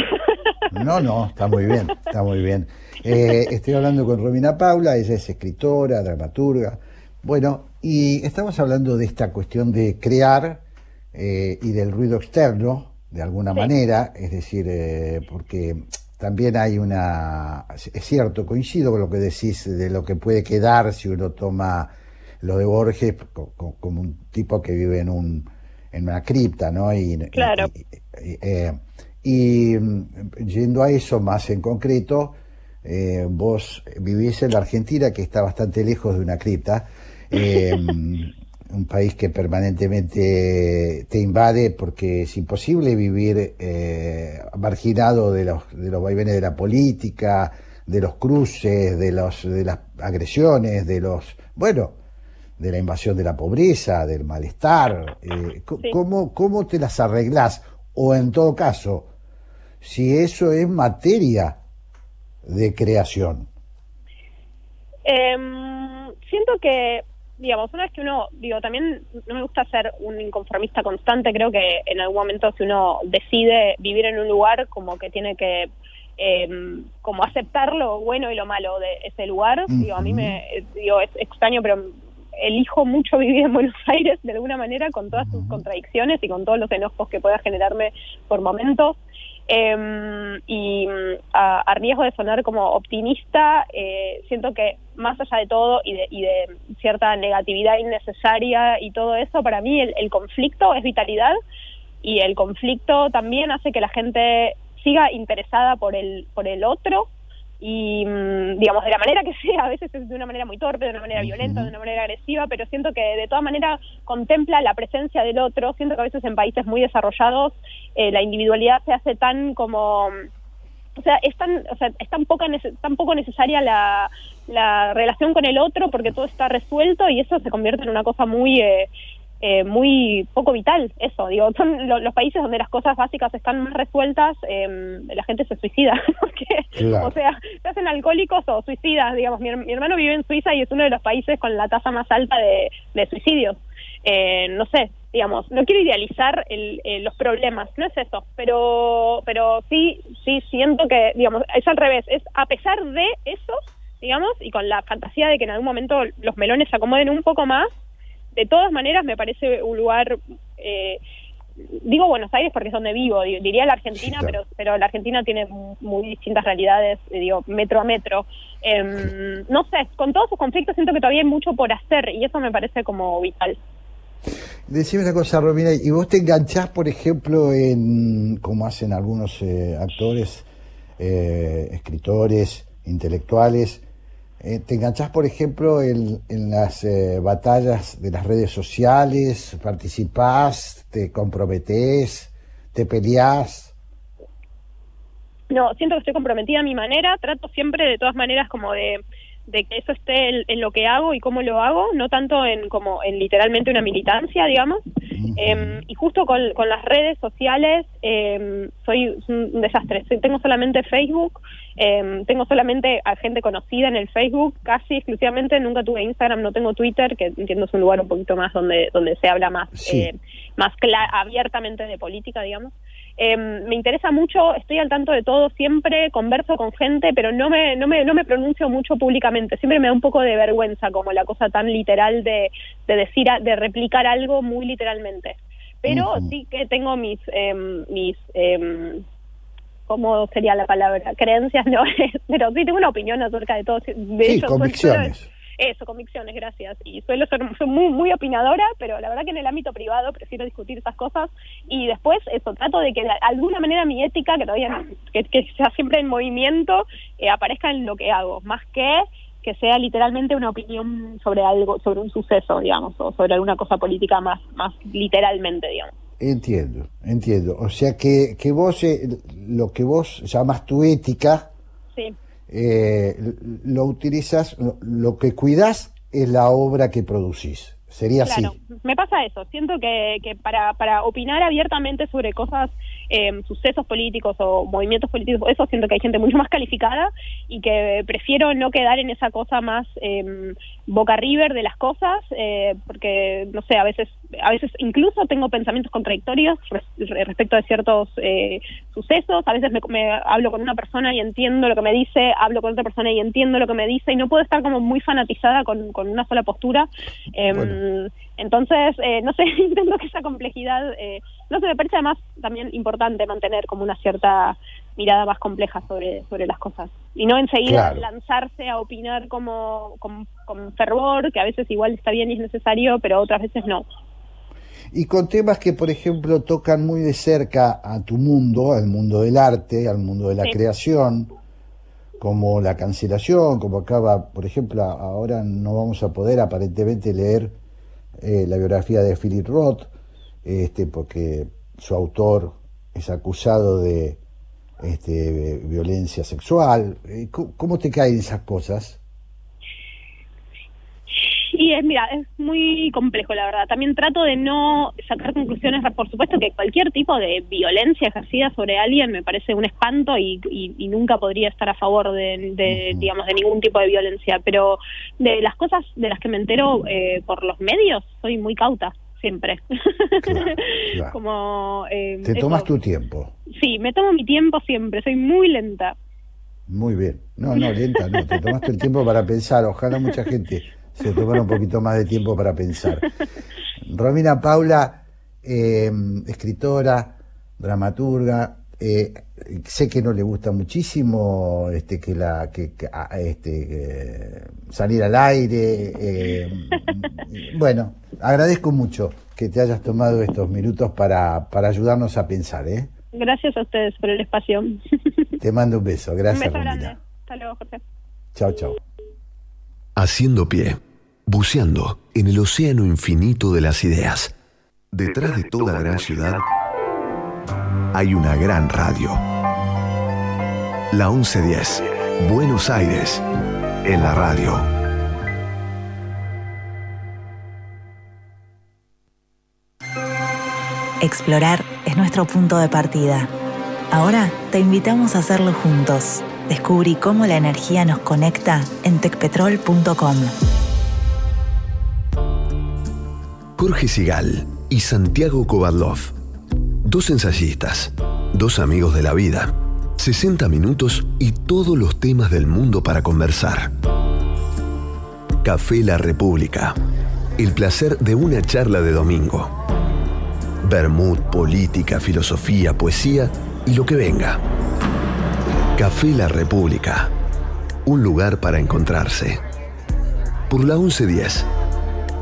No, no, está muy bien, está muy bien. Eh, estoy hablando con Romina Paula, ella es escritora, dramaturga. Bueno, y estamos hablando de esta cuestión de crear eh, y del ruido externo, de alguna sí. manera, es decir, eh, porque también hay una... Es cierto, coincido con lo que decís de lo que puede quedar si uno toma lo de Borges como un tipo que vive en un en una cripta, ¿no? Y, claro. Y, y, eh, y yendo a eso más en concreto, eh, vos vivís en la Argentina, que está bastante lejos de una cripta, eh, un país que permanentemente te invade porque es imposible vivir eh, marginado de los, de los vaivenes de la política, de los cruces, de, los, de las agresiones, de los, bueno, de la invasión de la pobreza, del malestar. Eh, sí. ¿cómo, ¿Cómo te las arreglás? O en todo caso, si eso es materia de creación. Eh, siento que, digamos, una vez que uno, digo, también no me gusta ser un inconformista constante, creo que en algún momento si uno decide vivir en un lugar, como que tiene que eh, como aceptar lo bueno y lo malo de ese lugar. Digo, a mí me, digo, es extraño, pero elijo mucho vivir en Buenos Aires de alguna manera con todas sus contradicciones y con todos los enojos que pueda generarme por momentos. Eh, y a, a, riesgo de sonar como optimista, eh, siento que más allá de todo y de, y de, cierta negatividad innecesaria y todo eso, para mí el, el, conflicto es vitalidad y el conflicto también hace que la gente siga interesada por el, por el otro y mm, digamos de la manera que sea, a veces es de una manera muy torpe, de una manera violenta, de una manera agresiva, pero siento que de todas maneras contempla la presencia del otro, siento que a veces en países muy desarrollados eh, la individualidad se hace tan como o sea, es tan, o sea, es tan poca tan poco necesaria la, la relación con el otro porque todo está resuelto y eso se convierte en una cosa muy eh, eh, muy poco vital, eso, digo, son lo, los países donde las cosas básicas están más resueltas, eh, la gente se suicida, porque, claro. o sea, se hacen alcohólicos o suicidas, digamos, mi, mi, hermano vive en Suiza y es uno de los países con la tasa más alta de, de suicidios, eh, no sé, digamos, no quiero idealizar el, eh, los problemas, no es eso, pero, pero sí, sí siento que, digamos, es al revés, es a pesar de eso, digamos, y con la fantasía de que en algún momento los melones se acomoden un poco más, de todas maneras me parece un lugar eh, digo Buenos Aires porque es donde vivo, di- diría la Argentina, Sí, pero claro. pero la Argentina tiene muy distintas realidades, eh, digo, metro a metro. Em, No sé, con todos sus conflictos siento que todavía hay mucho por hacer y eso me parece como vital. Decime una cosa, Romina, ¿y vos te enganchás, por ejemplo, en, como hacen algunos eh, actores, eh, escritores, intelectuales, eh, te enganchás, por ejemplo, en, las eh, batallas de las redes sociales, participás, te comprometés, te peleás? No, siento que estoy comprometida a mi manera, trato siempre de todas maneras como de, de que eso esté en, en lo que hago y cómo lo hago, no tanto en como en literalmente una militancia, digamos. Em, y justo con, con las redes sociales em, soy un desastre. Tengo solamente Facebook, em, tengo solamente a gente conocida en el Facebook, casi exclusivamente. Nunca tuve Instagram, no tengo Twitter, que entiendo es un lugar un poquito más donde donde se habla más Sí. eh, más abiertamente de política, digamos. Em, me interesa mucho, estoy al tanto de todo siempre, converso con gente, pero no me, no me, no me pronuncio mucho públicamente. Siempre me da un poco de vergüenza como la cosa tan literal de, de decir, a- de replicar algo muy literalmente. Pero sí que tengo mis, em, mis, em, ¿cómo sería la palabra? Creencias, no, pero sí tengo una opinión acerca de todo. De Sí, convicciones. Eso, convicciones, gracias. Y suelo ser soy muy, muy opinadora, pero la verdad que en el ámbito privado prefiero discutir esas cosas. Y después, eso, trato de que de alguna manera mi ética, que todavía no- que, que sea siempre en movimiento, eh, aparezca en lo que hago, más que que sea literalmente una opinión sobre algo, sobre un suceso, digamos, o sobre alguna cosa política más, más literalmente, digamos. Entiendo, entiendo. O sea que, que vos, eh, lo que vos llamas tu ética, Sí. Eh, lo utilizas, lo, que cuidás es la obra que producís. Sería así. me pasa eso. Siento que, que para, para opinar abiertamente sobre cosas, eh, sucesos políticos o movimientos políticos, eso siento que hay gente mucho más calificada y que prefiero no quedar en esa cosa más eh, boca river de las cosas, eh, porque, no sé, a veces, a veces incluso tengo pensamientos contradictorios res- respecto de ciertos eh, sucesos. A veces me, me hablo con una persona y entiendo lo que me dice, hablo con otra persona y entiendo lo que me dice y no puedo estar como muy fanatizada con, con una sola postura. Em, Bueno. Entonces, eh, no sé, intento que esa complejidad, eh, no sé, me parece además también importante mantener como una cierta mirada más compleja sobre, sobre las cosas y no enseguida Claro. lanzarse a opinar como con, con fervor, que a veces igual está bien y es necesario, pero otras veces no. Y con temas que, por ejemplo, tocan muy de cerca a tu mundo, al mundo del arte, al mundo de la Sí. creación, como la cancelación, como acaba, por ejemplo, ahora no vamos a poder aparentemente leer eh, la biografía de Philip Roth, este, porque su autor es acusado de este, violencia sexual. Eh, ¿Cómo, cómo te caen esas cosas? Y es, mira, es muy complejo, la verdad. También trato de no sacar conclusiones. Por supuesto que cualquier tipo de violencia ejercida sobre alguien me parece un espanto y, y- y nunca podría estar a favor de, digamos, de ningún tipo de violencia. Pero de las cosas de las que me entero eh, por los medios, soy muy cauta, siempre. Claro, claro. Como, eh, Te eso. tomas tu tiempo. Sí, me tomo mi tiempo siempre, soy muy lenta. Muy bien. No, no, lenta, no. Te tomaste el tiempo para pensar. Ojalá mucha gente se tomara un poquito más de tiempo para pensar. Romina Paula, eh, escritora, dramaturga. eh, sé que no le gusta muchísimo este que la que, que, ah, este salir al aire eh, bueno agradezco mucho que te hayas tomado estos minutos para, para ayudarnos a pensar ¿eh? Gracias a ustedes por el espacio. un te mando un beso gracias beso grande. Romina Hasta luego, Jorge. chao chao Haciendo pie, buceando en el océano infinito de las ideas. Detrás de toda gran ciudad hay una gran radio. La 1110, Buenos Aires, en la radio. Explorar es nuestro punto de partida. Ahora te invitamos a hacerlo juntos. Descubrí cómo la energía nos conecta en tecpetrol.com. Jorge Sigal y Santiago Kovadlov. Dos ensayistas, dos amigos de la vida. 60 minutos y todos los temas del mundo para conversar. Café La República. El placer de una charla de domingo. Bermud, política, filosofía, poesía y lo que venga. Café La República. Un lugar para encontrarse. Por la 1110.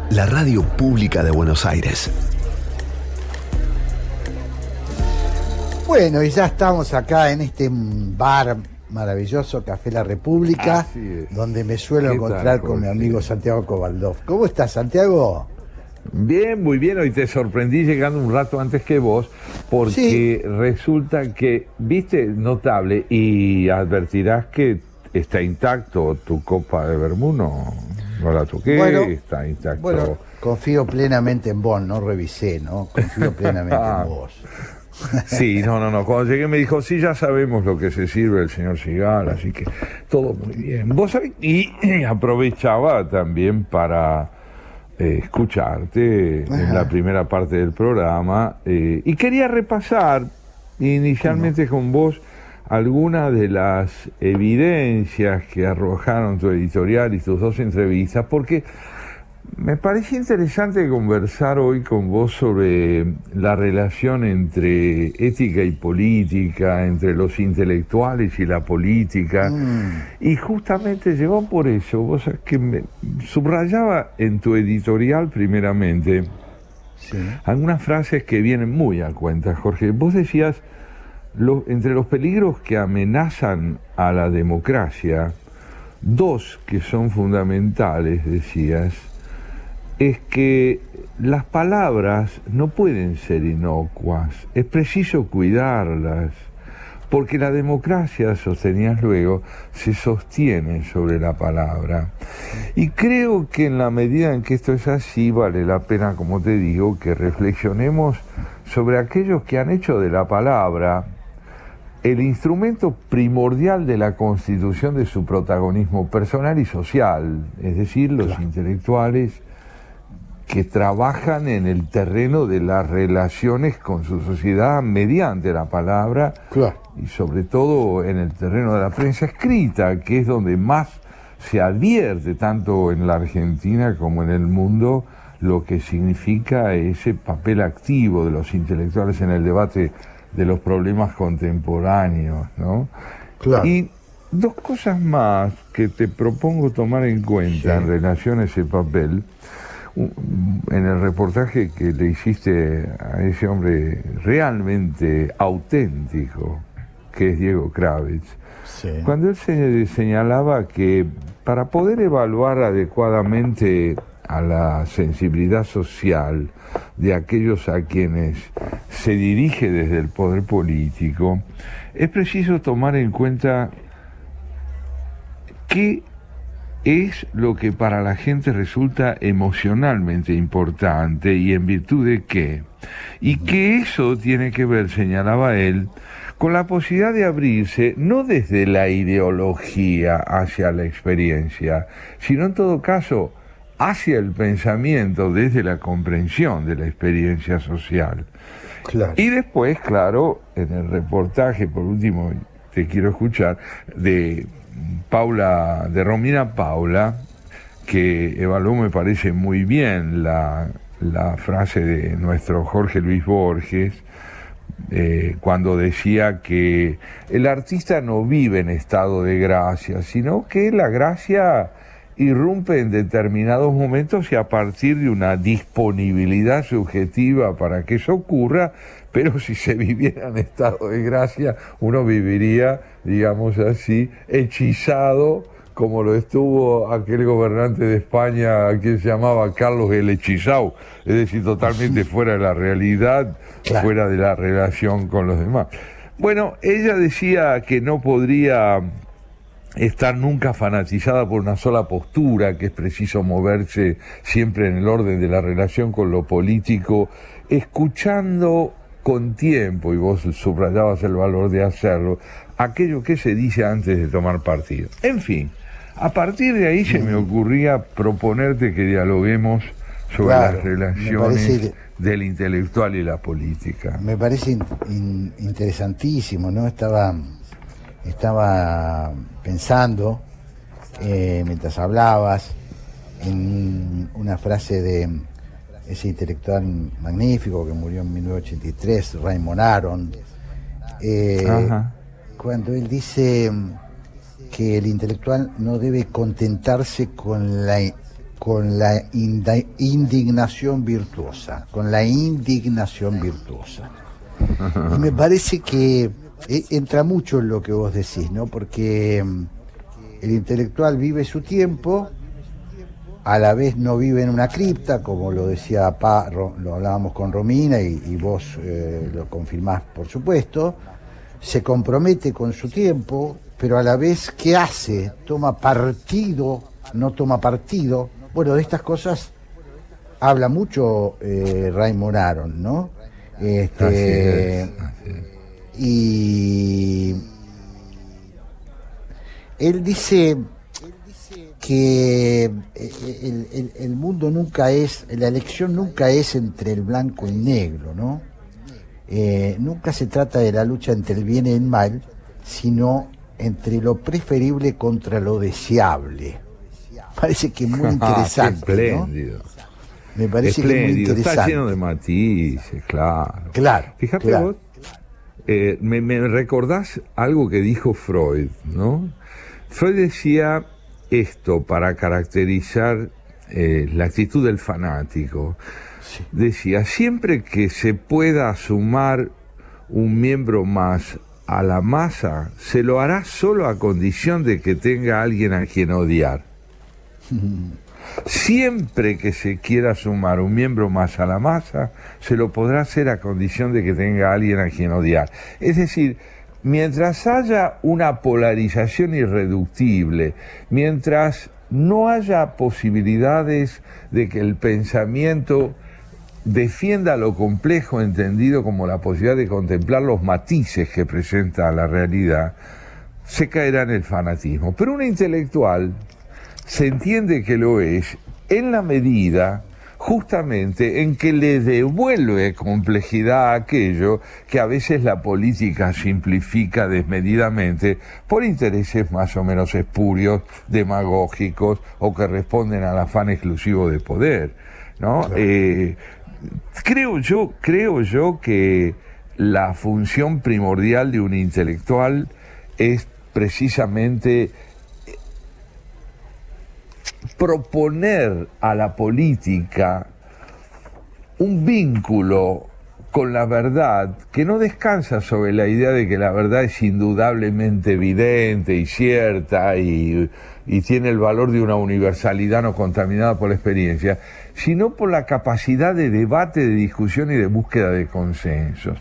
La radio pública de Buenos Aires. Bueno, y ya estamos acá en este bar maravilloso, Café La República, donde me suelo ¿Qué encontrar tal, con mi amigo Santiago Cobaldov. ¿Cómo estás, Santiago? Bien, muy bien. Hoy te sorprendí llegando un rato antes que vos, porque resulta que, viste, notable, y advertirás que está intacto tu copa de Bermú, no, la toqué, Bueno, está intacto. Bueno, confío plenamente en vos, no revisé, ¿no? Confío plenamente Ah. en vos. Sí, no, no, no. Cuando llegué me dijo, sí, ya sabemos lo que se sirve el señor Sigal, así que todo muy bien. Vos sabés, y aprovechaba también para eh, escucharte en la primera parte del programa eh, y quería repasar inicialmente con vos algunas de las evidencias que arrojaron tu editorial y tus dos entrevistas, porque me parece interesante conversar hoy con vos sobre la relación entre ética y política, entre los intelectuales y la política. Mm. Y justamente llegó por eso, vos que me subrayaba en tu editorial primeramente Sí. algunas frases que vienen muy a cuenta, Jorge. Vos decías, lo- entre los peligros que amenazan a la democracia, dos que son fundamentales, decías, es que las palabras no pueden ser inocuas, es preciso cuidarlas, porque la democracia, sostenías luego, se sostiene sobre la palabra. Y creo que en la medida en que esto es así, vale la pena, como te digo, que reflexionemos sobre aquellos que han hecho de la palabra el instrumento primordial de la constitución de su protagonismo personal y social, es decir, los intelectuales que trabajan en el terreno de las relaciones con su sociedad mediante la palabra Claro. y sobre todo en el terreno de la prensa escrita, que es donde más se advierte, tanto en la Argentina como en el mundo, lo que significa ese papel activo de los intelectuales en el debate de los problemas contemporáneos, ¿no? Claro. Y dos cosas más que te propongo tomar en cuenta en relación a ese papel. En el reportaje que le hiciste a ese hombre realmente auténtico, que es Diego Kravitz, Sí. cuando él se señalaba que para poder evaluar adecuadamente a la sensibilidad social de aquellos a quienes se dirige desde el poder político, es preciso tomar en cuenta qué es lo que para la gente resulta emocionalmente importante y en virtud de qué. Y que eso tiene que ver, señalaba él, con la posibilidad de abrirse no desde la ideología hacia la experiencia, sino en todo caso hacia el pensamiento desde la comprensión de la experiencia social. Claro. Y después, claro, en el reportaje, por último, te quiero escuchar, de Paula, de Romina Paula, que evaluó, me parece muy bien, la, frase de nuestro Jorge Luis Borges, eh, cuando decía que el artista no vive en estado de gracia, sino que la gracia irrumpe en determinados momentos y a partir de una disponibilidad subjetiva para que eso ocurra, pero si se viviera en estado de gracia, uno viviría, digamos así, hechizado como lo estuvo aquel gobernante de España a quien se llamaba Carlos el Hechizao, es decir, totalmente fuera de la realidad, Claro. fuera de la relación con los demás. Bueno, ella decía que no podría estar nunca fanatizada por una sola postura, que es preciso moverse siempre en el orden de la relación con lo político, escuchando con tiempo, y vos subrayabas el valor de hacerlo, aquello que se dice antes de tomar partido. En fin, a partir de ahí se me ocurría proponerte que dialoguemos sobre Claro, las relaciones parece- del intelectual y la política. Me parece in- in- interesantísimo, ¿no? Estaba, estaba pensando, eh, mientras hablabas, en una frase de ese intelectual magnífico que murió en 1983, Raymond Aron, eh, cuando él dice que el intelectual no debe contentarse con la con la indignación virtuosa, con la indignación virtuosa. Y me parece que eh, entra mucho en lo que vos decís, ¿no? Porque mm, el intelectual vive su tiempo, a la vez no vive en una cripta, como lo decía Pa, lo hablábamos con Romina y, y vos eh, lo confirmás, por supuesto, se compromete con su tiempo, pero a la vez, ¿qué hace? ¿Toma partido? ¿No toma partido? Bueno, de estas cosas habla mucho eh, Raymond Aron, ¿no? Este, Así es, así es. y él dice que eh, el, el- el mundo nunca es, la elección nunca es entre el blanco y el negro, ¿no? Eh, nunca se trata de la lucha entre el bien y el mal, sino entre lo preferible contra lo deseable. Parece que es muy interesante, Qué ¿no? espléndido. Me parece que es muy Espléndido, está interesante. lleno de matices, claro. Claro, Fíjate claro. vos, eh, me, me recordás algo que dijo Freud, ¿no? Freud decía esto para caracterizar eh, la actitud del fanático. Decía, siempre que se pueda sumar un miembro más a la masa, se lo hará solo a condición de que tenga alguien a quien odiar. Siempre que se quiera sumar un miembro más a la masa, se lo podrá hacer a condición de que tenga alguien a quien odiar. Es decir, mientras haya una polarización irreductible, mientras no haya posibilidades de que el pensamiento defienda lo complejo entendido como la posibilidad de contemplar los matices que presenta la realidad, se caerá en el fanatismo. Pero un intelectual se entiende que lo es en la medida justamente en que le devuelve complejidad a aquello que a veces la política simplifica desmedidamente por intereses más o menos espurios, demagógicos o que responden al afán exclusivo de poder. ¿no? Eh, creo yo, creo yo que la función primordial de un intelectual es precisamente proponer a la política un vínculo con la verdad que no descansa sobre la idea de que la verdad es indudablemente evidente y cierta y, y tiene el valor de una universalidad no contaminada por la experiencia, sino por la capacidad de debate, de discusión y de búsqueda de consensos.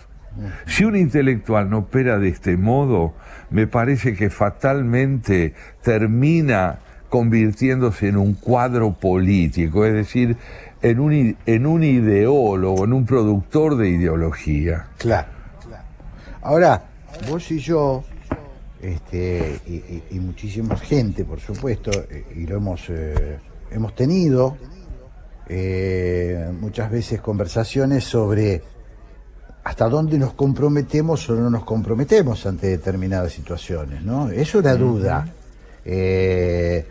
Si un intelectual no opera de este modo, me parece que fatalmente termina convirtiéndose en un cuadro político, es decir, en un, en un ideólogo, en un productor de ideología. Claro. Ahora, vos y yo, este, y, y- y muchísima gente, por supuesto, eh, y lo hemos, eh, hemos tenido eh, muchas veces conversaciones sobre hasta dónde nos comprometemos o no nos comprometemos ante determinadas situaciones, ¿no? Es una duda. Eh,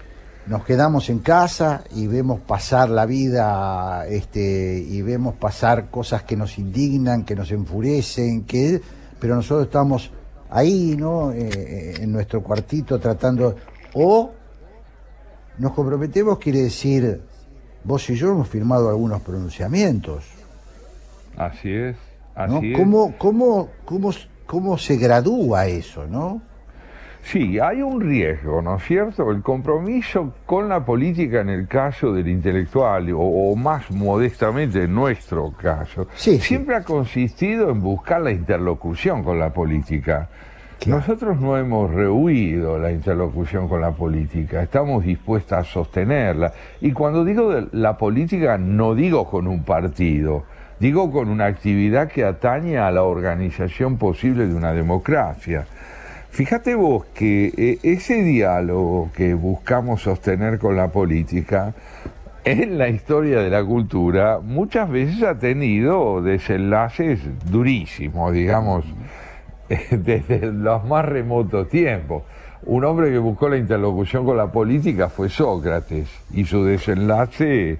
nos quedamos en casa y vemos pasar la vida este, y vemos pasar cosas que nos indignan, que nos enfurecen, que, pero nosotros estamos ahí, ¿no? Eh, eh, en nuestro cuartito tratando. O nos comprometemos, quiere decir, vos y yo hemos firmado algunos pronunciamientos. Así es, ¿no? así es. ¿Cómo, cómo, cómo, ¿Cómo se gradúa eso, no? Sí, hay un riesgo, ¿no es cierto? El compromiso con la política en el caso del intelectual, o, o más modestamente en nuestro caso, siempre ha consistido en buscar la interlocución con la política. Nosotros no hemos rehuido la interlocución con la política, estamos dispuestos a sostenerla. Y cuando digo de la política, no digo con un partido, digo con una actividad que atañe a la organización posible de una democracia. Fíjate vos que eh, ese diálogo que buscamos sostener con la política en la historia de la cultura muchas veces ha tenido desenlaces durísimos, digamos, desde los más remotos tiempos. Un hombre que buscó la interlocución con la política fue Sócrates y su desenlace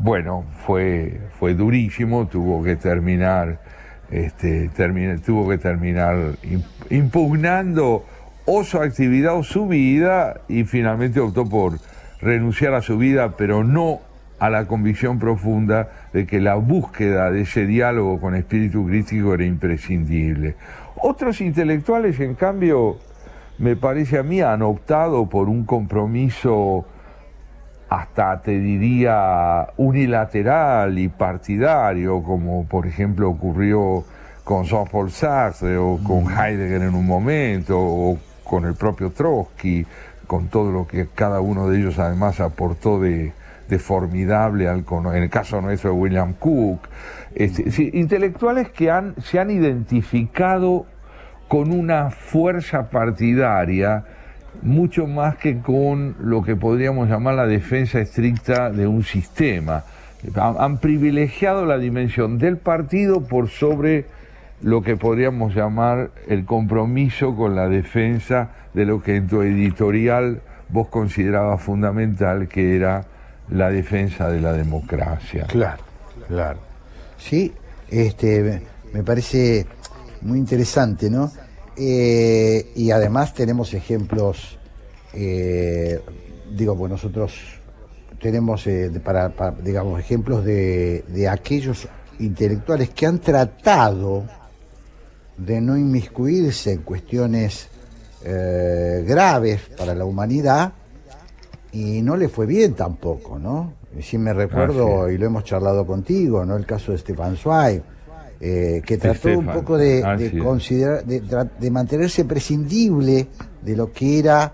bueno, fue, fue durísimo, tuvo que terminar, este, tuvo que terminar im- impugnando o su actividad o su vida y finalmente optó por renunciar a su vida, pero no a la convicción profunda de que la búsqueda de ese diálogo con espíritu crítico era imprescindible. Otros intelectuales, en cambio, me parece a mí, han optado por un compromiso hasta te diría unilateral y partidario, como por ejemplo ocurrió con Jean-Paul Sartre o con Heidegger en un momento, o con el propio Trotsky, con todo lo que cada uno de ellos además aportó de, de formidable, al, en el caso nuestro de William Cook, Este, sí, intelectuales que han, se han identificado con una fuerza partidaria mucho más que con lo que podríamos llamar la defensa estricta de un sistema. Han, han privilegiado la dimensión del partido por sobre lo que podríamos llamar el compromiso con la defensa de lo que en tu editorial vos considerabas fundamental, que era la defensa de la democracia. Claro, claro. Sí, este, me- me parece muy interesante, ¿no? Eh, y además tenemos ejemplos, eh, digo, pues nosotros tenemos, eh, para, para, digamos, ejemplos de, de aquellos intelectuales que han tratado de no inmiscuirse en cuestiones eh, graves para la humanidad y no le fue bien tampoco, ¿no? Si me recuerdo, Así y lo hemos charlado contigo, ¿no? El caso de Stefan Zweig, eh, que trató un poco de, es. considerar, de, mantenerse prescindible de lo que era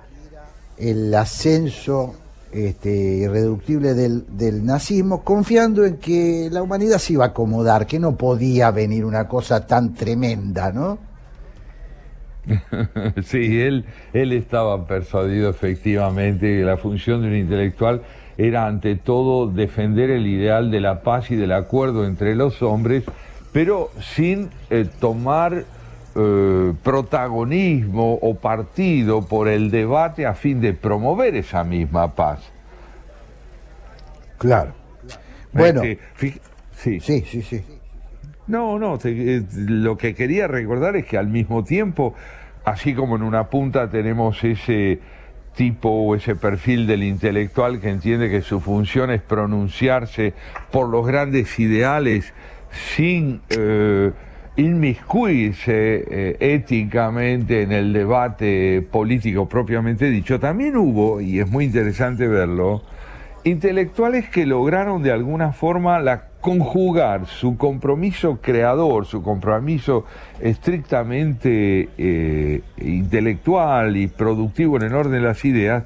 el ascenso este, irreductible del, del nazismo, confiando en que la humanidad se iba a acomodar, que no podía venir una cosa tan tremenda, ¿no? Sí, él, él estaba persuadido efectivamente que la función de un intelectual era ante todo defender el ideal de la paz y del acuerdo entre los hombres, pero sin eh, tomar eh, protagonismo o partido por el debate a fin de promover esa misma paz. Claro. Bueno, Este, fij- sí. sí, sí, sí. No, no, te- eh, lo que quería recordar es que al mismo tiempo, así como en una punta tenemos ese tipo o ese perfil del intelectual que entiende que su función es pronunciarse por los grandes ideales sin eh, inmiscuirse eh, éticamente en el debate político propiamente dicho, también hubo, y es muy interesante verlo, intelectuales que lograron de alguna forma la, conjugar su compromiso creador, su compromiso estrictamente eh, intelectual y productivo en el orden de las ideas,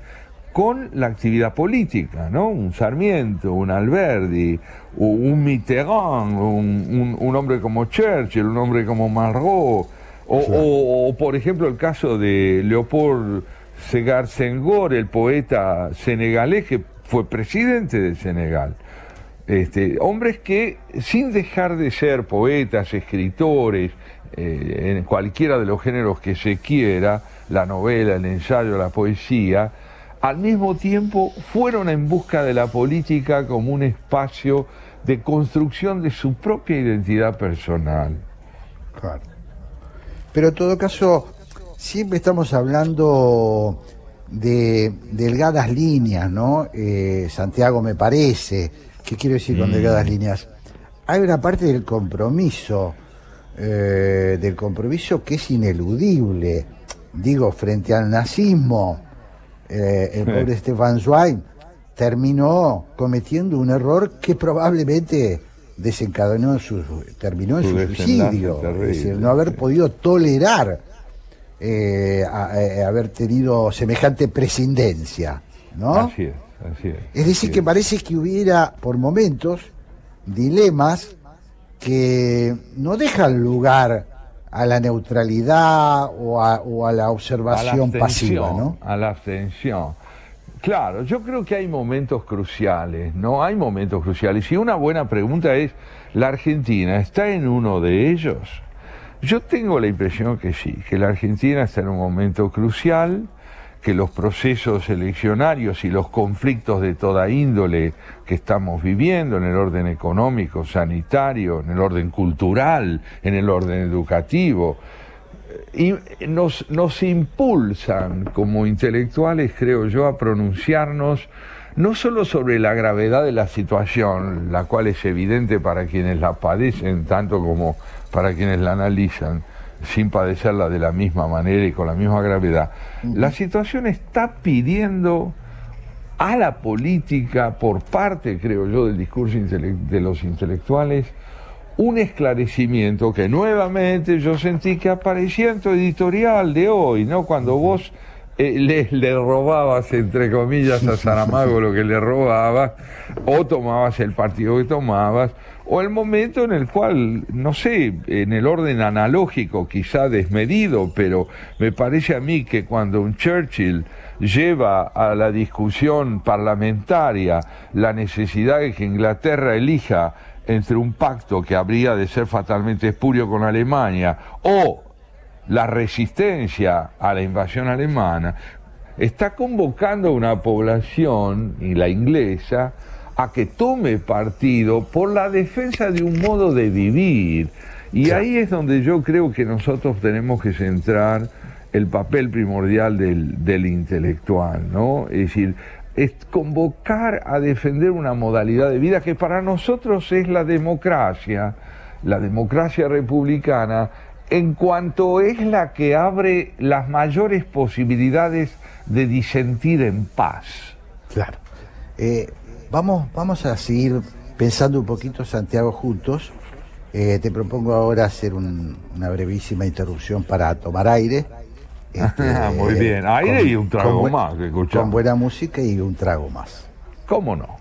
con la actividad política, ¿no? Un Sarmiento, un Alberdi, un Mitterrand, un, un- un hombre como Churchill, un hombre como o, o- o, por ejemplo el caso de Leopold Segar Senghor, el poeta senegalés que fue presidente de Senegal. Este, hombres que, sin dejar de ser poetas, escritores, eh, en cualquiera de los géneros que se quiera, la novela, el ensayo, la poesía, al mismo tiempo fueron en busca de la política como un espacio de construcción de su propia identidad personal. Claro. Pero en todo caso, siempre estamos hablando de delgadas líneas, ¿no? Eh, Santiago me parece. ¿Qué quiero decir con Mm. delgadas líneas? Hay una parte del compromiso, eh, del compromiso que es ineludible. Digo, frente al nazismo, eh, el pobre Stefan Zweig terminó cometiendo un error que probablemente desencadenó su, terminó en Su suicidio. terrible, es decir, no haber sí. podido tolerar eh, a- eh, haber tenido semejante prescindencia, ¿no? Así es, así es. Es decir, así que parece que hubiera por momentos dilemas que no dejan lugar a la neutralidad o a, o a la a la observación pasiva, ¿no? A la abstención. Claro, yo creo que hay momentos cruciales, ¿no? Hay momentos cruciales. Y una buena pregunta es, ¿la Argentina está en uno de ellos? Yo tengo la impresión que sí, que la Argentina está en un momento crucial, que los procesos eleccionarios y los conflictos de toda índole que estamos viviendo en el orden económico, sanitario, en el orden cultural, en el orden educativo, y nos, nos impulsan como intelectuales, creo yo, a pronunciarnos no solo sobre la gravedad de la situación, la cual es evidente para quienes la padecen tanto como para quienes la analizan, sin padecerla de la misma manera y con la misma gravedad. La situación está pidiendo a la política, por parte, creo yo, del discurso de los intelectuales, un esclarecimiento que nuevamente yo sentí que aparecía en tu editorial de hoy, ¿no? Cuando vos eh, le, le, robabas, entre comillas, a Saramago lo que le robabas, o tomabas el partido que tomabas, o el momento en el cual, no sé, en el orden analógico, quizá desmedido, pero me parece a mí que cuando un Churchill lleva a la discusión parlamentaria la necesidad de que Inglaterra elija entre un pacto que habría de ser fatalmente espurio con Alemania o la resistencia a la invasión alemana, está convocando a una población, y la inglesa, a que tome partido por la defensa de un modo de vivir. Y ahí es donde yo creo que nosotros tenemos que centrar el papel primordial del, del intelectual, ¿no? Es decir, es convocar a defender una modalidad de vida que para nosotros es la democracia, la democracia republicana, en cuanto es la que abre las mayores posibilidades de disentir en paz. Claro. Eh, vamos, vamos a seguir pensando un poquito, Santiago, juntos. Eh, te propongo ahora hacer una brevísima interrupción para tomar aire este, Muy bien, aire y un trago más. Con buena música y un trago más. ¿Cómo no?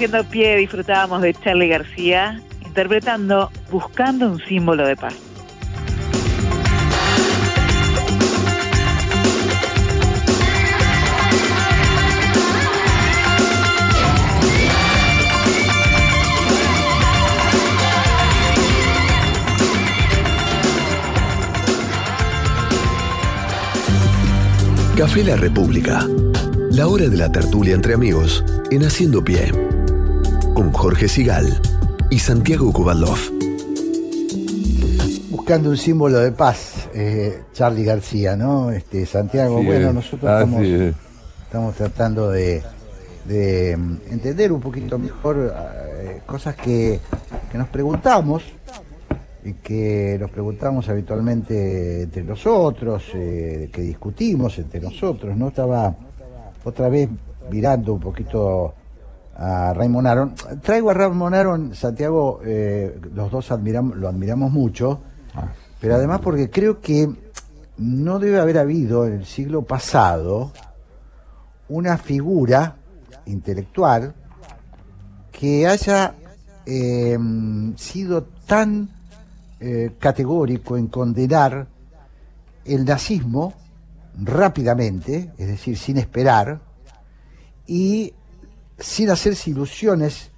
Haciendo Pie disfrutábamos de Charlie García interpretando Buscando un símbolo de paz. Café La República. La hora de la tertulia entre amigos en Haciendo Pie. Con Jorge Sigal y Santiago Kubalov. Buscando un símbolo de paz, eh, Charlie García, ¿no? Este, Santiago, Sí, bueno, es. nosotros estamos, es. estamos tratando de, de, mm, entender un poquito mejor eh, cosas que, que nos preguntamos y que nos preguntamos habitualmente entre nosotros, eh, que discutimos entre nosotros, ¿no? Estaba otra vez mirando un poquito a Raymond Aron. Traigo a Raymond Aron, Santiago, eh, los dos admiramos, lo admiramos mucho, pero además porque creo que no debe haber habido en el siglo pasado una figura intelectual que haya eh, sido tan eh, categórico en condenar el nazismo rápidamente, es decir, sin esperar, y sin hacerse ilusiones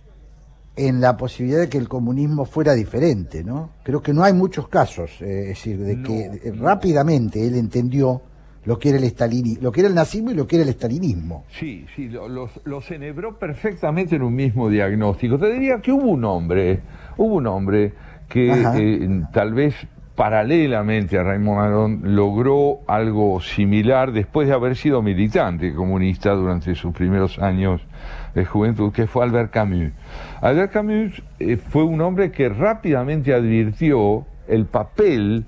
en la posibilidad de que el comunismo fuera diferente, ¿no? Creo que no hay muchos casos, eh, es decir, de que eh, rápidamente él entendió lo que era el estalini, lo que era el nazismo y lo que era el estalinismo. Sí, sí, lo, lo, lo cenebró perfectamente en un mismo diagnóstico. Te diría que hubo un hombre, hubo un hombre que eh, tal vez paralelamente a Raymond Aron logró algo similar después de haber sido militante comunista durante sus primeros años de juventud, que fue Albert Camus. Albert Camus eh, fue un hombre que rápidamente advirtió el papel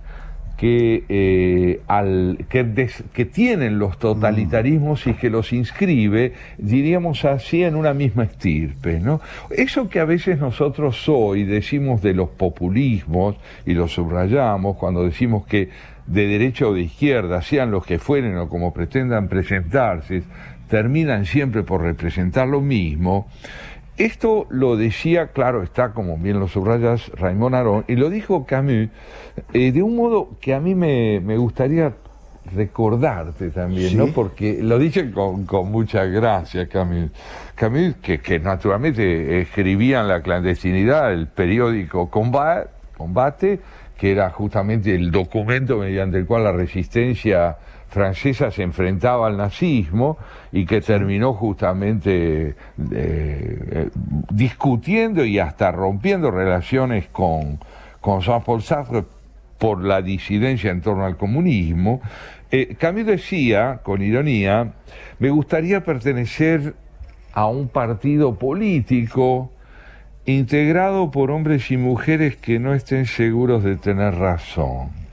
que, eh, al, que, que tienen los totalitarismos y que los inscribe, diríamos así, en una misma estirpe. ¿no? Eso que a veces nosotros hoy decimos de los populismos, y lo subrayamos cuando decimos que de derecha o de izquierda, sean los que fueren o como pretendan presentarse, terminan siempre por representar lo mismo, esto lo decía, claro, está como bien lo subrayas, Raymond Aron, y lo dijo Camus eh, de un modo que a mí me, me gustaría recordarte también, Sí. ¿no? Porque lo dice con, con mucha gracia Camus. Camus, que, que naturalmente escribía en la clandestinidad el periódico Combat- Combate, que era justamente el documento mediante el cual la resistencia francesa se enfrentaba al nazismo y que terminó justamente eh, eh, discutiendo y hasta rompiendo relaciones con, con Jean-Paul Sartre por la disidencia en torno al comunismo. Eh, Camus decía, con ironía, me gustaría pertenecer a un partido político integrado por hombres y mujeres que no estén seguros de tener razón.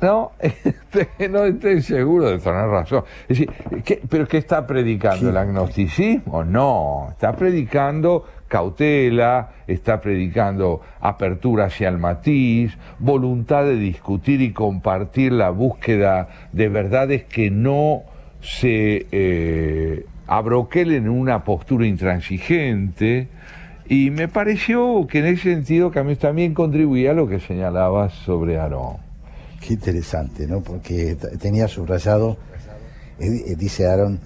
No, Este, no estén seguros de tener razón. Es decir, ¿qué- ¿pero qué está predicando? ¿El agnosticismo? No, está predicando cautela, está predicando apertura hacia el matiz, voluntad de discutir y compartir la búsqueda de verdades que no se eh, abroquelen en una postura intransigente. Y me pareció que en ese sentido también contribuía a lo que señalabas sobre Aarón. Qué interesante, ¿no? Porque tenía subrayado, eh, eh, dice Aaron,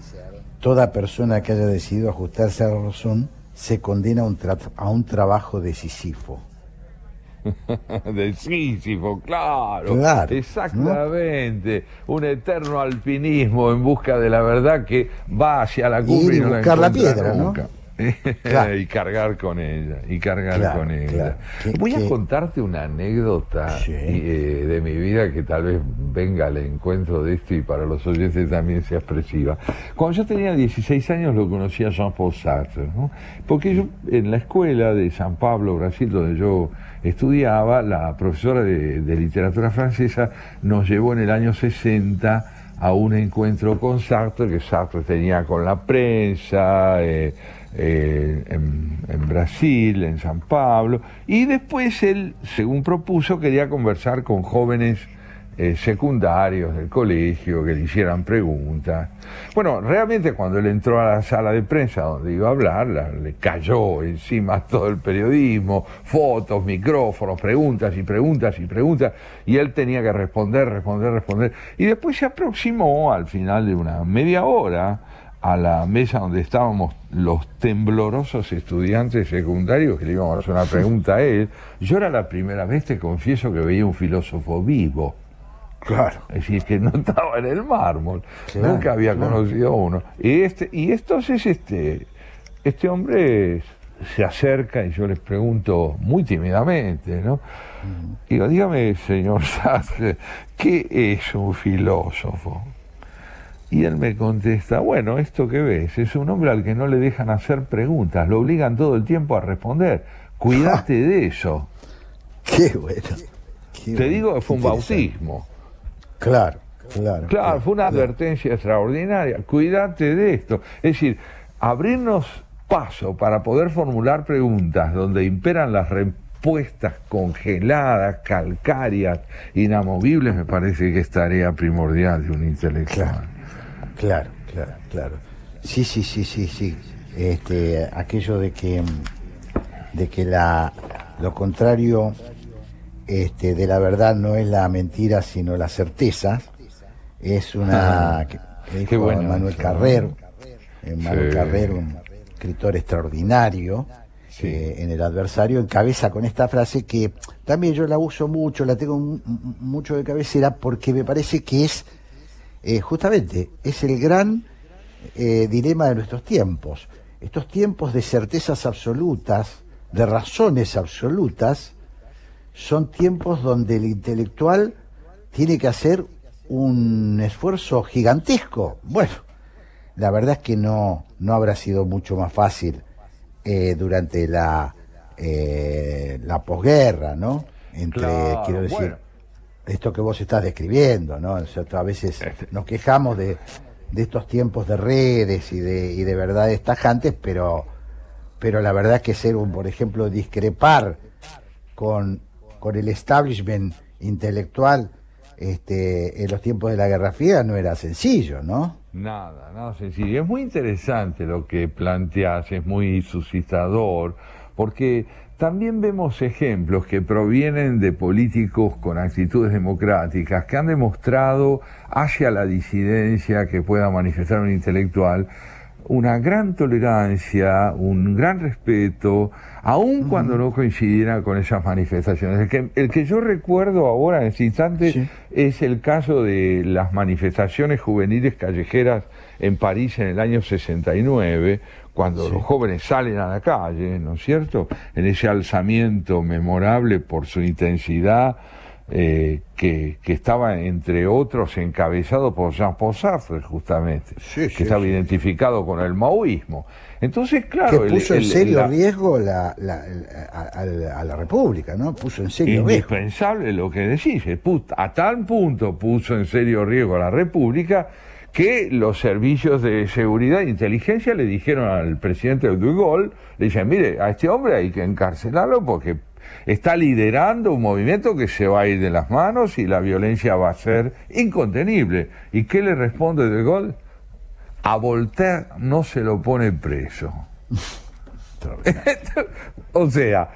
toda persona que haya decidido ajustarse a la razón se condena a un, tra- a un trabajo decisivo. de Sísifo, claro, Claro, exactamente, un eterno alpinismo en busca de la verdad que va hacia la cumbre y, y no buscar la piedra, ¿no? Claro. y cargar con ella, y cargar Claro, con ella. claro. Voy a contarte una anécdota Sí. eh, de mi vida que tal vez venga al encuentro de esto y para los oyentes también sea expresiva. Cuando yo tenía 16 años lo conocí a Jean-Paul Sartre, ¿no? porque yo en la escuela de San Pablo, Brasil, donde yo estudiaba, la profesora de, de literatura francesa nos llevó en el año 60 a un encuentro con Sartre que Sartre tenía con la prensa eh, eh, en, Brasil, en San Pablo, y después él, según propuso, quería conversar con jóvenes eh, secundarios del colegio que le hicieran preguntas. Bueno, realmente cuando él entró a la sala de prensa donde iba a hablar, la- le cayó encima todo el periodismo, fotos, micrófonos, preguntas y preguntas y preguntas, y él tenía que responder, responder, responder. Y después se aproximó al final de una media hora a la mesa donde estábamos los temblorosos estudiantes secundarios que le íbamos a hacer una pregunta a él. Yo era la primera vez, te confieso, que veía un filósofo vivo. Claro. Es decir, que no estaba en el mármol. Claro, Nunca había claro. conocido a uno. Y este, y entonces este, este hombre se acerca y yo les pregunto muy tímidamente, ¿no? Digo, dígame, señor Sartre, ¿qué es un filósofo? Y él me contesta, bueno, esto que ves es un hombre al que no le dejan hacer preguntas, lo obligan todo el tiempo a responder. Cuídate de eso. Qué bueno. Qué Te bueno, digo que fue un bautismo. Claro, claro. Claro, fue una advertencia extraordinaria. Cuídate de esto. Es decir, abrirnos paso para poder formular preguntas donde imperan las respuestas congeladas, calcáreas, inamovibles, me parece que es tarea primordial de un intelectual. Claro, claro, claro. Sí, sí, sí, sí, sí. Este, aquello de que, de que la, lo contrario este, de la verdad no es la mentira, sino la certeza, es una Ah, que, que dijo qué bueno Manuel Carrer, eh, Manuel Sí. Carrer, un escritor extraordinario, eh, en el adversario, encabeza con esta frase que también yo la uso mucho, la tengo mu- mu- mucho de cabecera, porque me parece que es eh, justamente, es el gran eh, dilema de nuestros tiempos. Estos tiempos de certezas absolutas, de razones absolutas, son tiempos donde el intelectual tiene que hacer un esfuerzo gigantesco. Bueno, la verdad es que no, no habrá sido mucho más fácil eh, durante la, eh, la posguerra, ¿no? Entre, Claro, quiero decir, bueno. Esto que vos estás describiendo, ¿no? O sea, a veces Este. nos quejamos de, de estos tiempos de redes y de, y de verdades tajantes, pero, pero la verdad es que ser un, por ejemplo, discrepar con, con el establishment intelectual este, en los tiempos de la Guerra Fría no era sencillo, ¿no? Nada, nada sencillo. Es muy interesante lo que planteas, es muy suscitador, porque también vemos ejemplos que provienen de políticos con actitudes democráticas que han demostrado hacia la disidencia que pueda manifestar un intelectual una gran tolerancia, un gran respeto, aun cuando no coincidiera con esas manifestaciones. El que, el que yo recuerdo ahora en este instante es el caso de las manifestaciones juveniles callejeras en París en el año 69, cuando los jóvenes salen a la calle, ¿no es cierto? En ese alzamiento memorable por su intensidad, eh, que, que estaba entre otros encabezado por Jean-Paul Sartre justamente, que sí, estaba sí. identificado con el maoísmo. Entonces, claro, que el- puso en serio la- riesgo la, la- a, la República, ¿no? Puso en serio riesgo. indispensable lo que decís, a tal punto puso en serio riesgo a la República que los servicios de seguridad e inteligencia le dijeron al presidente de Gaulle, le dicen, mire, a este hombre hay que encarcelarlo porque está liderando un movimiento que se va a ir de las manos y la violencia va a ser incontenible. ¿Y qué le responde de Gaulle? A Voltaire no se lo pone preso. o sea,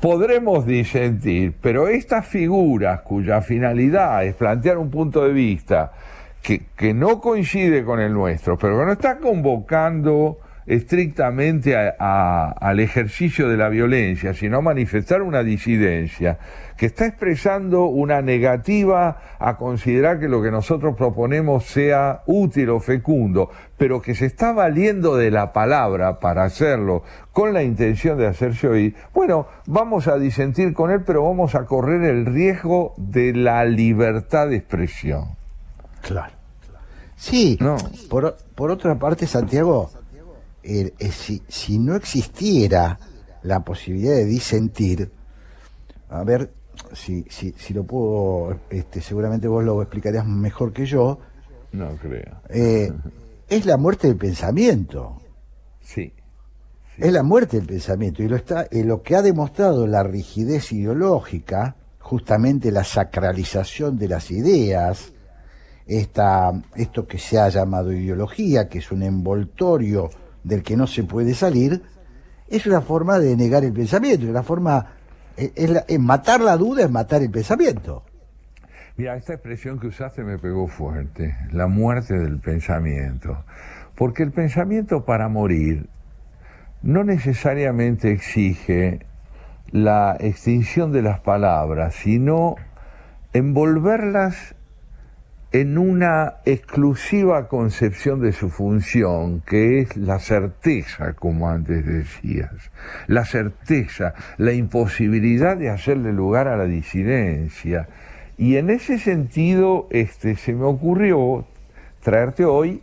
podremos disentir, pero estas figuras cuya finalidad es plantear un punto de vista que, no coincide con el nuestro, pero que no está convocando estrictamente al ejercicio de la violencia, sino a manifestar una disidencia, que está expresando una negativa a considerar que lo que nosotros proponemos sea útil o fecundo, pero que se está valiendo de la palabra para hacerlo con la intención de hacerse oír, bueno, vamos a disentir con él, pero vamos a correr el riesgo de la libertad de expresión. Claro. Sí, por, o- por otra parte, Santiago, el- eh, si, si no existiera la posibilidad de disentir, a ver si, si, si lo puedo, este, seguramente vos lo explicarías mejor que yo, No creo. eh, es la muerte del pensamiento. Sí. Es la muerte del pensamiento y lo está, eh, lo que ha demostrado la rigidez ideológica, justamente la sacralización de las ideas, esta, esto que se ha llamado ideología, que es un envoltorio del que no se puede salir, es una forma de negar el pensamiento, es una forma, la- es matar la duda, es matar el pensamiento. Mira, esta expresión que usaste me pegó fuerte, la muerte del pensamiento. Porque el pensamiento para morir no necesariamente exige la extinción de las palabras, sino envolverlas en una exclusiva concepción de su función, que es la certeza, como antes decías, la certeza, la imposibilidad de hacerle lugar a la disidencia. Y en ese sentido, este, se me ocurrió traerte hoy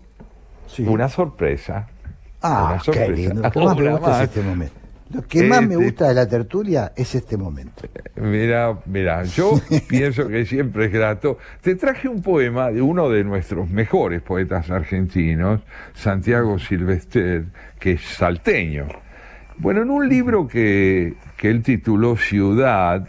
una sorpresa. Ah, Una qué sorpresa. lindo. Me gusta más. es este momento. Lo que más me gusta de la tertulia es este momento. Mira, mira, yo pienso que siempre es grato. Te traje un poema de uno de nuestros mejores poetas argentinos, Santiago Silvester, que es salteño. Bueno, en un libro que, que él tituló Ciudad,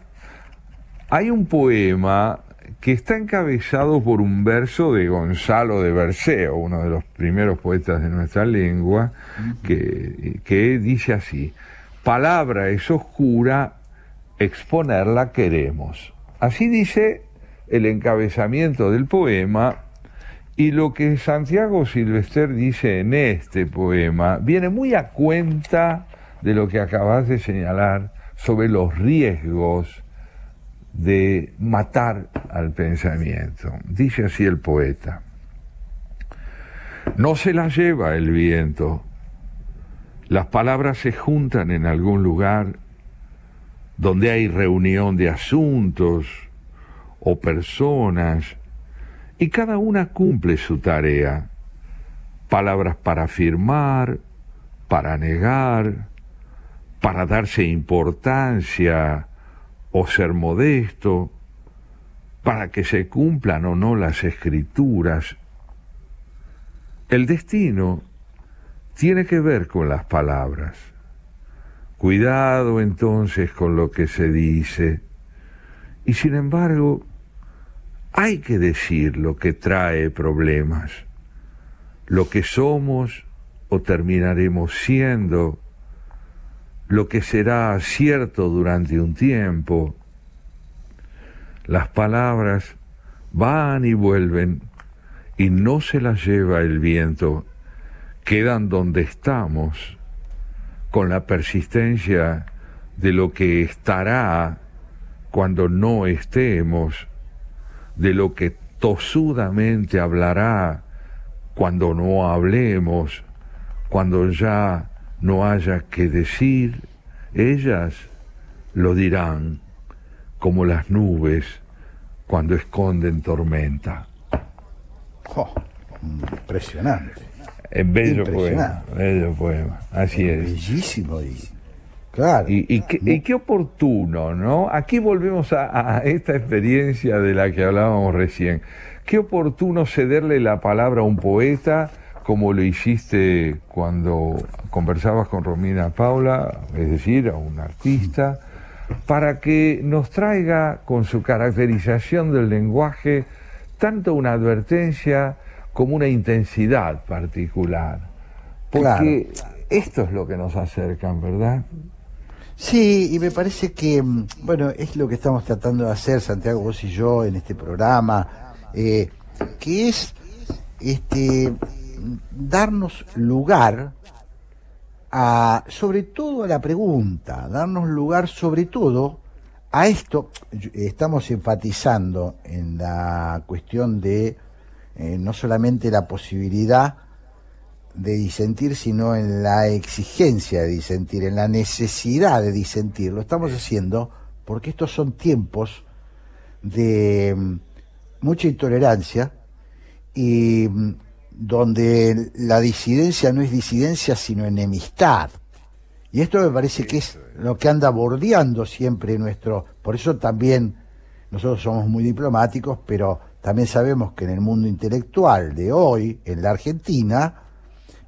hay un poema que está encabezado por un verso de Gonzalo de Berceo, uno de los primeros poetas de nuestra lengua, que, que dice así, palabra es oscura, exponerla queremos. Así dice el encabezamiento del poema y lo que Santiago Silvester dice en este poema viene muy a cuenta de lo que acabas de señalar sobre los riesgos de matar al pensamiento. Dice así el poeta. No se las lleva el viento. Las palabras se juntan en algún lugar donde hay reunión de asuntos o personas y cada una cumple su tarea. Palabras para afirmar, para negar, para darse importancia o ser modesto, para que se cumplan o no las escrituras. El destino tiene que ver con las palabras. Cuidado entonces con lo que se dice. Y sin embargo, hay que decir lo que trae problemas, lo que somos o terminaremos siendo, lo que será cierto durante un tiempo. Las palabras van y vuelven y no se las lleva el viento, quedan donde estamos, con la persistencia de lo que estará cuando no estemos, de lo que tosudamente hablará cuando no hablemos, cuando ya no haya que decir, ellas lo dirán como las nubes cuando esconden tormenta. Impresionante. Es bello poema, bello poema, así es. Bellísimo y claro. Y, y qué, y qué oportuno, ¿no? Aquí volvemos a, a esta experiencia de la que hablábamos recién. Qué oportuno cederle la palabra a un poeta, como lo hiciste cuando conversabas con Romina Paula, es decir, a un artista, para que nos traiga con su caracterización del lenguaje tanto una advertencia como una intensidad particular. Porque esto es lo que nos acercan, ¿verdad? Sí, y me parece que, mm, bueno, es lo que estamos tratando de hacer, Santiago, vos y yo, en este programa, eh, que es este darnos lugar a, sobre todo a la pregunta, darnos lugar sobre todo a esto, estamos enfatizando en la cuestión de eh, no solamente la posibilidad de disentir, sino en la exigencia de disentir, en la necesidad de disentir. Lo estamos haciendo porque estos son tiempos de mm, mucha intolerancia y mm, donde la disidencia no es disidencia, sino enemistad. Y esto me parece que es lo que anda bordeando siempre nuestro... Por eso también nosotros somos muy diplomáticos, pero también sabemos que en el mundo intelectual de hoy, en la Argentina,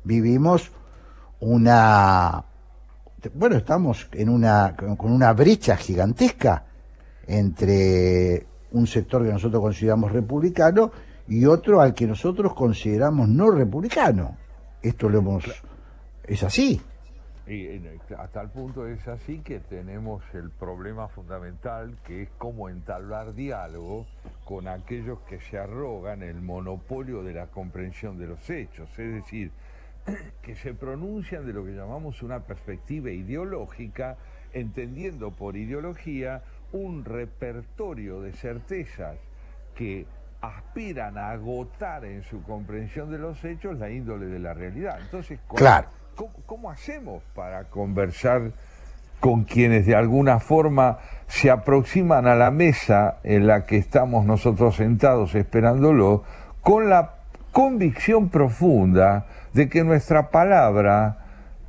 vivimos una... Bueno, estamos en una, con una brecha gigantesca entre un sector que nosotros consideramos republicano y otro al que nosotros consideramos no republicano. Esto lo hemos... es así. Y eh, a tal punto es así que tenemos el problema fundamental que es cómo entablar diálogo con aquellos que se arrogan el monopolio de la comprensión de los hechos, es decir, que se pronuncian de lo que llamamos una perspectiva ideológica, entendiendo por ideología un repertorio de certezas que aspiran a agotar en su comprensión de los hechos la índole de la realidad. Entonces, claro. ¿Cómo, hacemos para conversar con quienes de alguna forma se aproximan a la mesa en la que estamos nosotros sentados esperándolo, con la convicción profunda de que nuestra palabra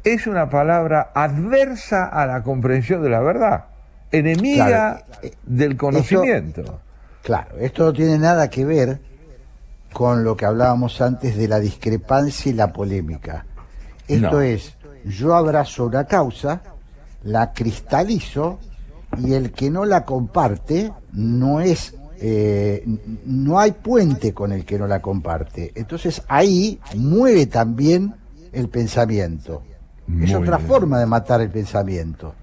es una palabra adversa a la comprensión de la verdad, enemiga del conocimiento. claro, esto no tiene nada que ver con lo que hablábamos antes de la discrepancia y la polémica. Esto es, yo abrazo una causa, la cristalizo y el que no la comparte no es eh, no hay puente con el que no la comparte. Entonces ahí muere también el pensamiento. es otra forma de matar el pensamiento.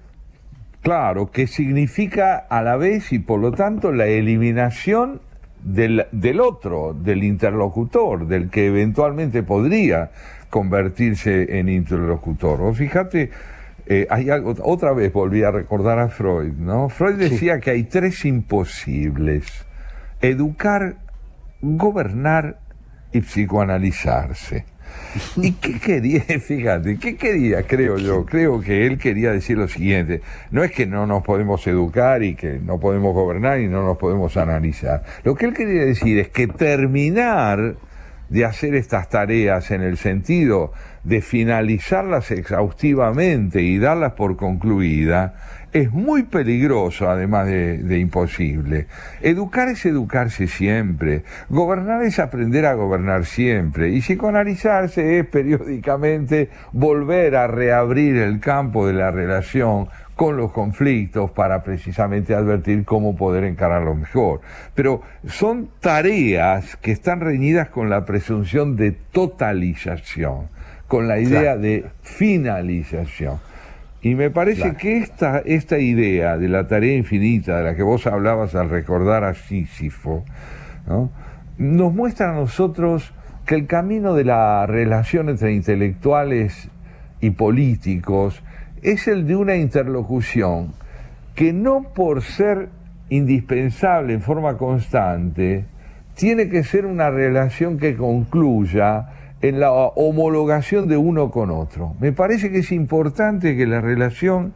Claro, que significa a la vez y por lo tanto la eliminación del, del otro, del interlocutor, del que eventualmente podría convertirse en interlocutor. O fíjate, eh, hay algo, otra vez volví a recordar a Freud, ¿no? Freud decía que hay tres imposibles: educar, gobernar y psicoanalizarse. ¿Y qué quería? Fíjate, ¿qué quería? Creo yo, creo que él quería decir lo siguiente, no es que no nos podemos educar y que no podemos gobernar y no nos podemos analizar. Lo que él quería decir es que terminar de hacer estas tareas en el sentido de finalizarlas exhaustivamente y darlas por concluida, es muy peligroso, además de, imposible. Educar es educarse siempre, gobernar es aprender a gobernar siempre, y psicoanalizarse es periódicamente volver a reabrir el campo de la relación con los conflictos para precisamente advertir cómo poder encararlo mejor. Pero son tareas que están reñidas con la presunción de totalización, con la idea de finalización. Y me parece que esta, esta idea de la tarea infinita de la que vos hablabas al recordar a Sísifo, nos muestra a nosotros que el camino de la relación entre intelectuales y políticos es el de una interlocución que no por ser indispensable en forma constante, tiene que ser una relación que concluya en la homologación de uno con otro. Me parece que es importante que la relación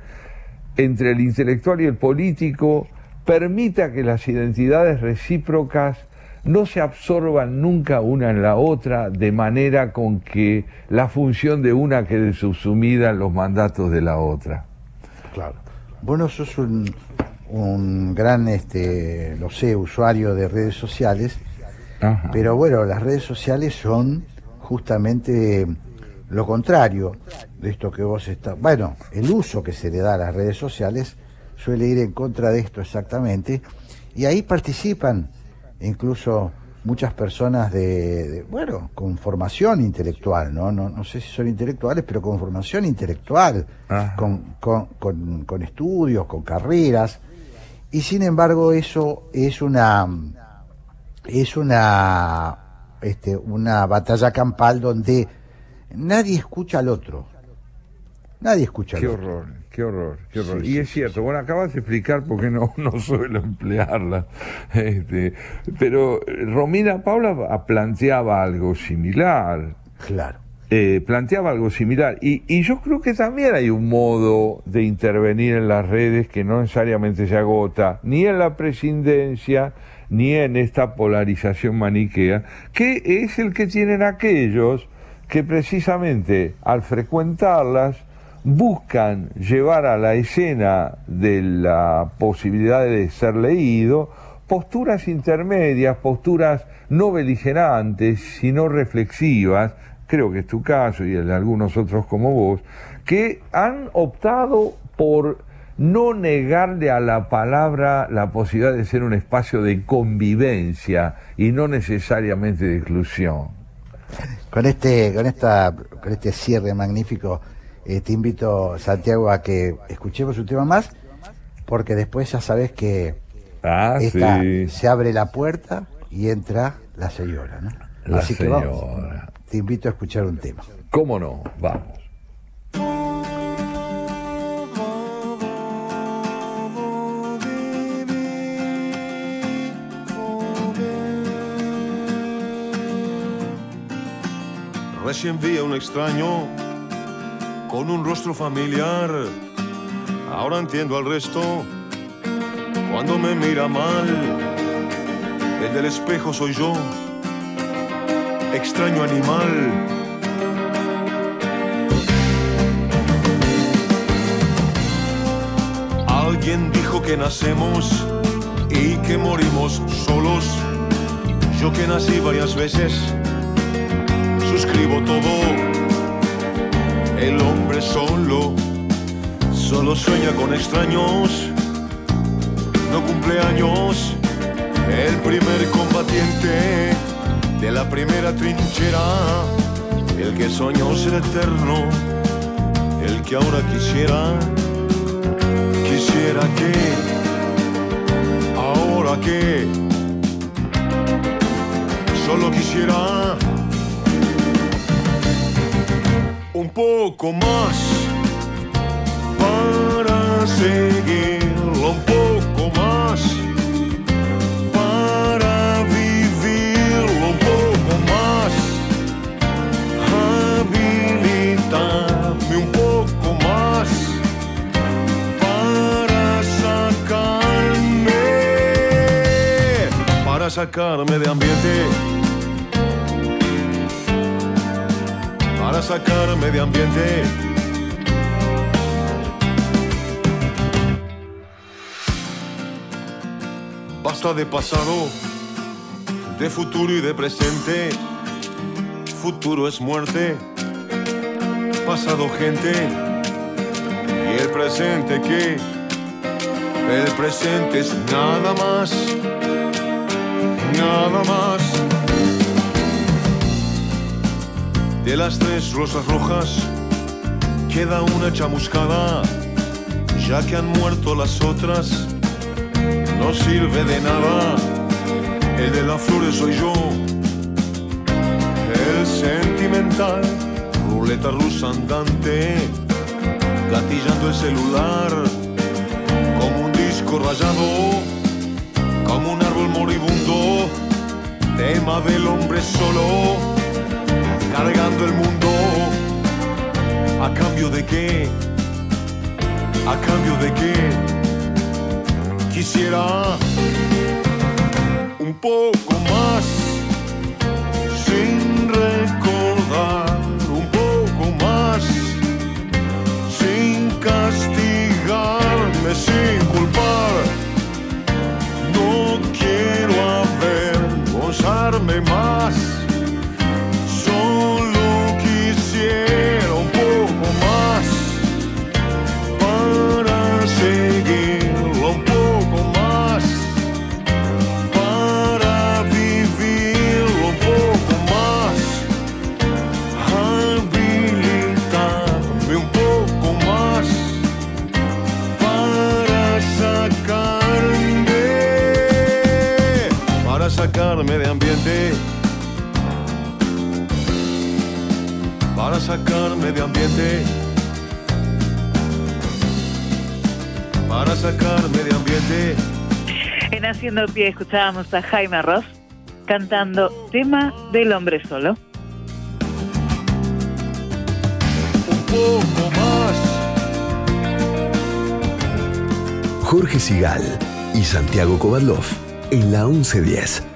entre el intelectual y el político permita que las identidades recíprocas no se absorban nunca una en la otra de manera con que la función de una quede subsumida en los mandatos de la otra. Claro. Bueno, sos un, un gran, este, lo sé, usuario de redes sociales, pero bueno, las redes sociales son justamente lo contrario de esto que vos estás... Bueno, el uso que se le da a las redes sociales suele ir en contra de esto exactamente, y ahí participan incluso muchas personas de, bueno, con formación intelectual, ¿no? ¿no? No, sé si son intelectuales, pero con formación intelectual, con, con, con, estudios, con carreras, y sin embargo eso es una, es una, este, una batalla campal donde nadie escucha al otro, nadie escucha al otro. horror. Qué horror, qué horror. y es cierto, bueno, acabas de explicar por qué no, no suelo emplearla. Este, pero Romina Paula planteaba algo similar. Claro. Eh, planteaba algo similar. Y, y yo creo que también hay un modo de intervenir en las redes que no necesariamente se agota ni en la presidencia ni en esta polarización maniquea, que es el que tienen aquellos que precisamente al frecuentarlas buscan llevar a la escena de la posibilidad de ser leído posturas intermedias, posturas no beligerantes, sino reflexivas, creo que es tu caso y el de algunos otros como vos, que han optado por no negarle a la palabra la posibilidad de ser un espacio de convivencia y no necesariamente de exclusión. Con este, con esta, con este cierre magnífico, eh, te invito, Santiago, a que escuchemos un tema más, porque después ya sabes que Ah, esta- sí. se abre la puerta y entra la señora, ¿no? La Así que vamos, te invito a escuchar un tema. ¿Cómo no? Vamos. Recién vi a un extraño con un rostro familiar. Ahora entiendo al resto cuando me mira mal. El del espejo soy yo, extraño animal. Alguien dijo que nacemos y que morimos solos. Yo que nací varias veces suscribo todo. El hombre solo, solo sueña con extraños, no cumple años. El primer combatiente de la primera trinchera, el que soñó ser eterno, el que ahora quisiera, quisiera que, ahora que, solo quisiera un poco más para seguirlo, un poco más para vivirlo, un poco más habilitarme un poco más para sacarme, para sacarme de ambiente. Para sacarme de ambiente. Basta de pasado, de futuro y de presente. Futuro es muerte, pasado gente y el presente que el presente es nada más, nada más. De las tres rosas rojas queda una chamuscada, ya que han muerto las otras, no sirve de nada. El de las flores soy yo, el sentimental, ruleta rusa andante, gatillando el celular, como un disco rayado, como un árbol moribundo, tema del hombre solo cargando el mundo. ¿A cambio de qué? ¿A cambio de qué? Quisiera un poco más sin recordar, un poco más sin castigarme, sin culpar. No quiero avergonzarme más. De ambiente. Para sacarme de ambiente. En Haciendo Pie escuchábamos a Jaime Ross cantando Tema del Hombre Solo. Un poco más. Jorge Sigal y Santiago Kovadlov en la 1110.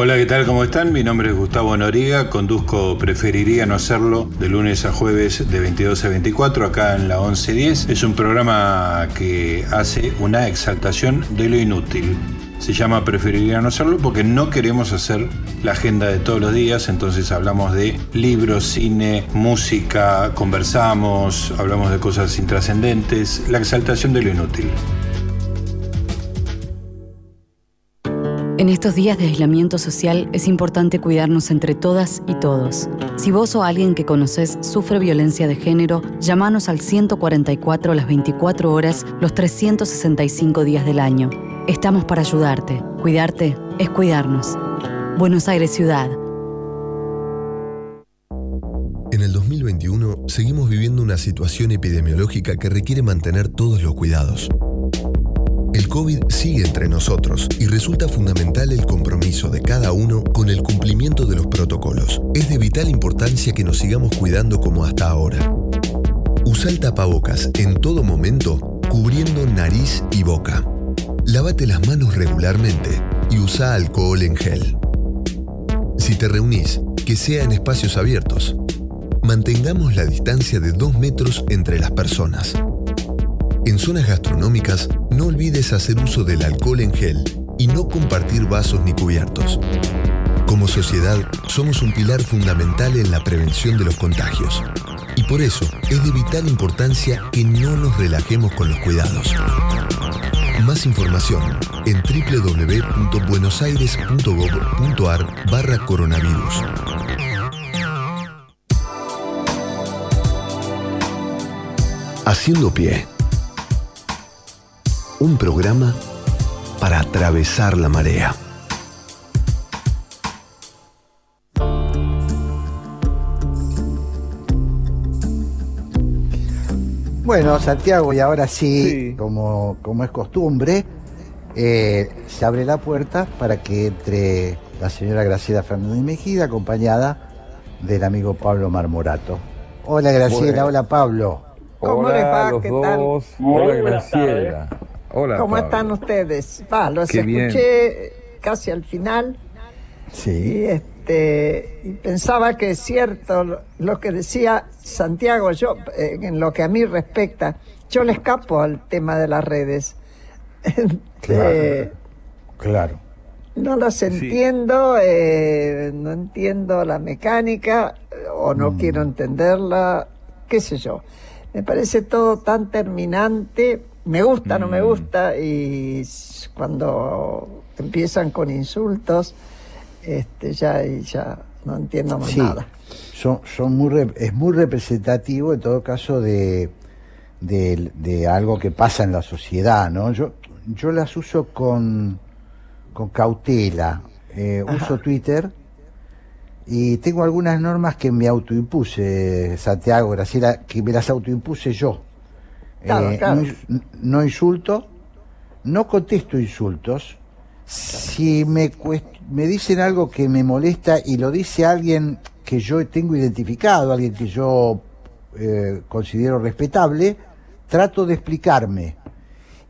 Hola, ¿qué tal? ¿Cómo están? Mi nombre es Gustavo Noriga, conduzco Preferiría no hacerlo de lunes a jueves de 22 a 24 acá en la 1110. Es un programa que hace una exaltación de lo inútil. Se llama Preferiría no hacerlo porque no queremos hacer la agenda de todos los días, entonces hablamos de libros, cine, música, conversamos, hablamos de cosas intrascendentes, la exaltación de lo inútil. En estos días de aislamiento social es importante cuidarnos entre todas y todos. Si vos o alguien que conoces sufre violencia de género, llámanos al 144 las 24 horas los 365 días del año. Estamos para ayudarte. Cuidarte es cuidarnos. Buenos Aires Ciudad. En el 2021 seguimos viviendo una situación epidemiológica que requiere mantener todos los cuidados. El COVID sigue entre nosotros y resulta fundamental el compromiso de cada uno con el cumplimiento de los protocolos. Es de vital importancia que nos sigamos cuidando como hasta ahora. Usa el tapabocas en todo momento, cubriendo nariz y boca. Lávate las manos regularmente y usa alcohol en gel. Si te reunís, que sea en espacios abiertos. Mantengamos la distancia de 2 metros entre las personas. En zonas gastronómicas, no olvides hacer uso del alcohol en gel y no compartir vasos ni cubiertos. Como sociedad, somos un pilar fundamental en la prevención de los contagios. Y por eso es de vital importancia que no nos relajemos con los cuidados. Más información en www.buenosaires.gov.ar barra coronavirus. Haciendo pie. Un programa para atravesar la marea. Bueno, Santiago, y ahora sí, Como, como es costumbre, eh, se abre la puerta para que entre la señora Graciela Fernández Mejida, acompañada del amigo Pablo Marmorato. Hola Graciela, Bueno. hola Pablo. ¿Cómo Hola les va? los ¿Qué tal? Hola Graciela. Hola. ¿Cómo están ustedes? Va, los Qué bien. escuché casi al final y, Sí. este, y pensaba que es cierto lo, que decía Santiago, yo, eh, en lo que a mí respecta, yo le escapo al tema de las redes. Eh, Claro. no las entiendo, eh, no entiendo la mecánica o no quiero entenderla, qué sé yo. Me parece todo tan terminante, me gusta, no me gusta, y cuando empiezan con insultos, este, ya, ya no entiendo más Sí, nada. son, son muy es muy representativo en todo caso de, de, de algo que pasa en la sociedad, ¿no? Yo, yo las uso con, con cautela. Eh, uso Twitter y tengo algunas normas que me autoimpuse, Santiago, Graciela, que me las autoimpuse yo. Claro, Eh, claro. No, ins- no insulto, no contesto insultos. Si me, cuest- me dicen algo que me molesta y lo dice alguien que yo tengo identificado, alguien que yo eh, considero respetable, trato de explicarme.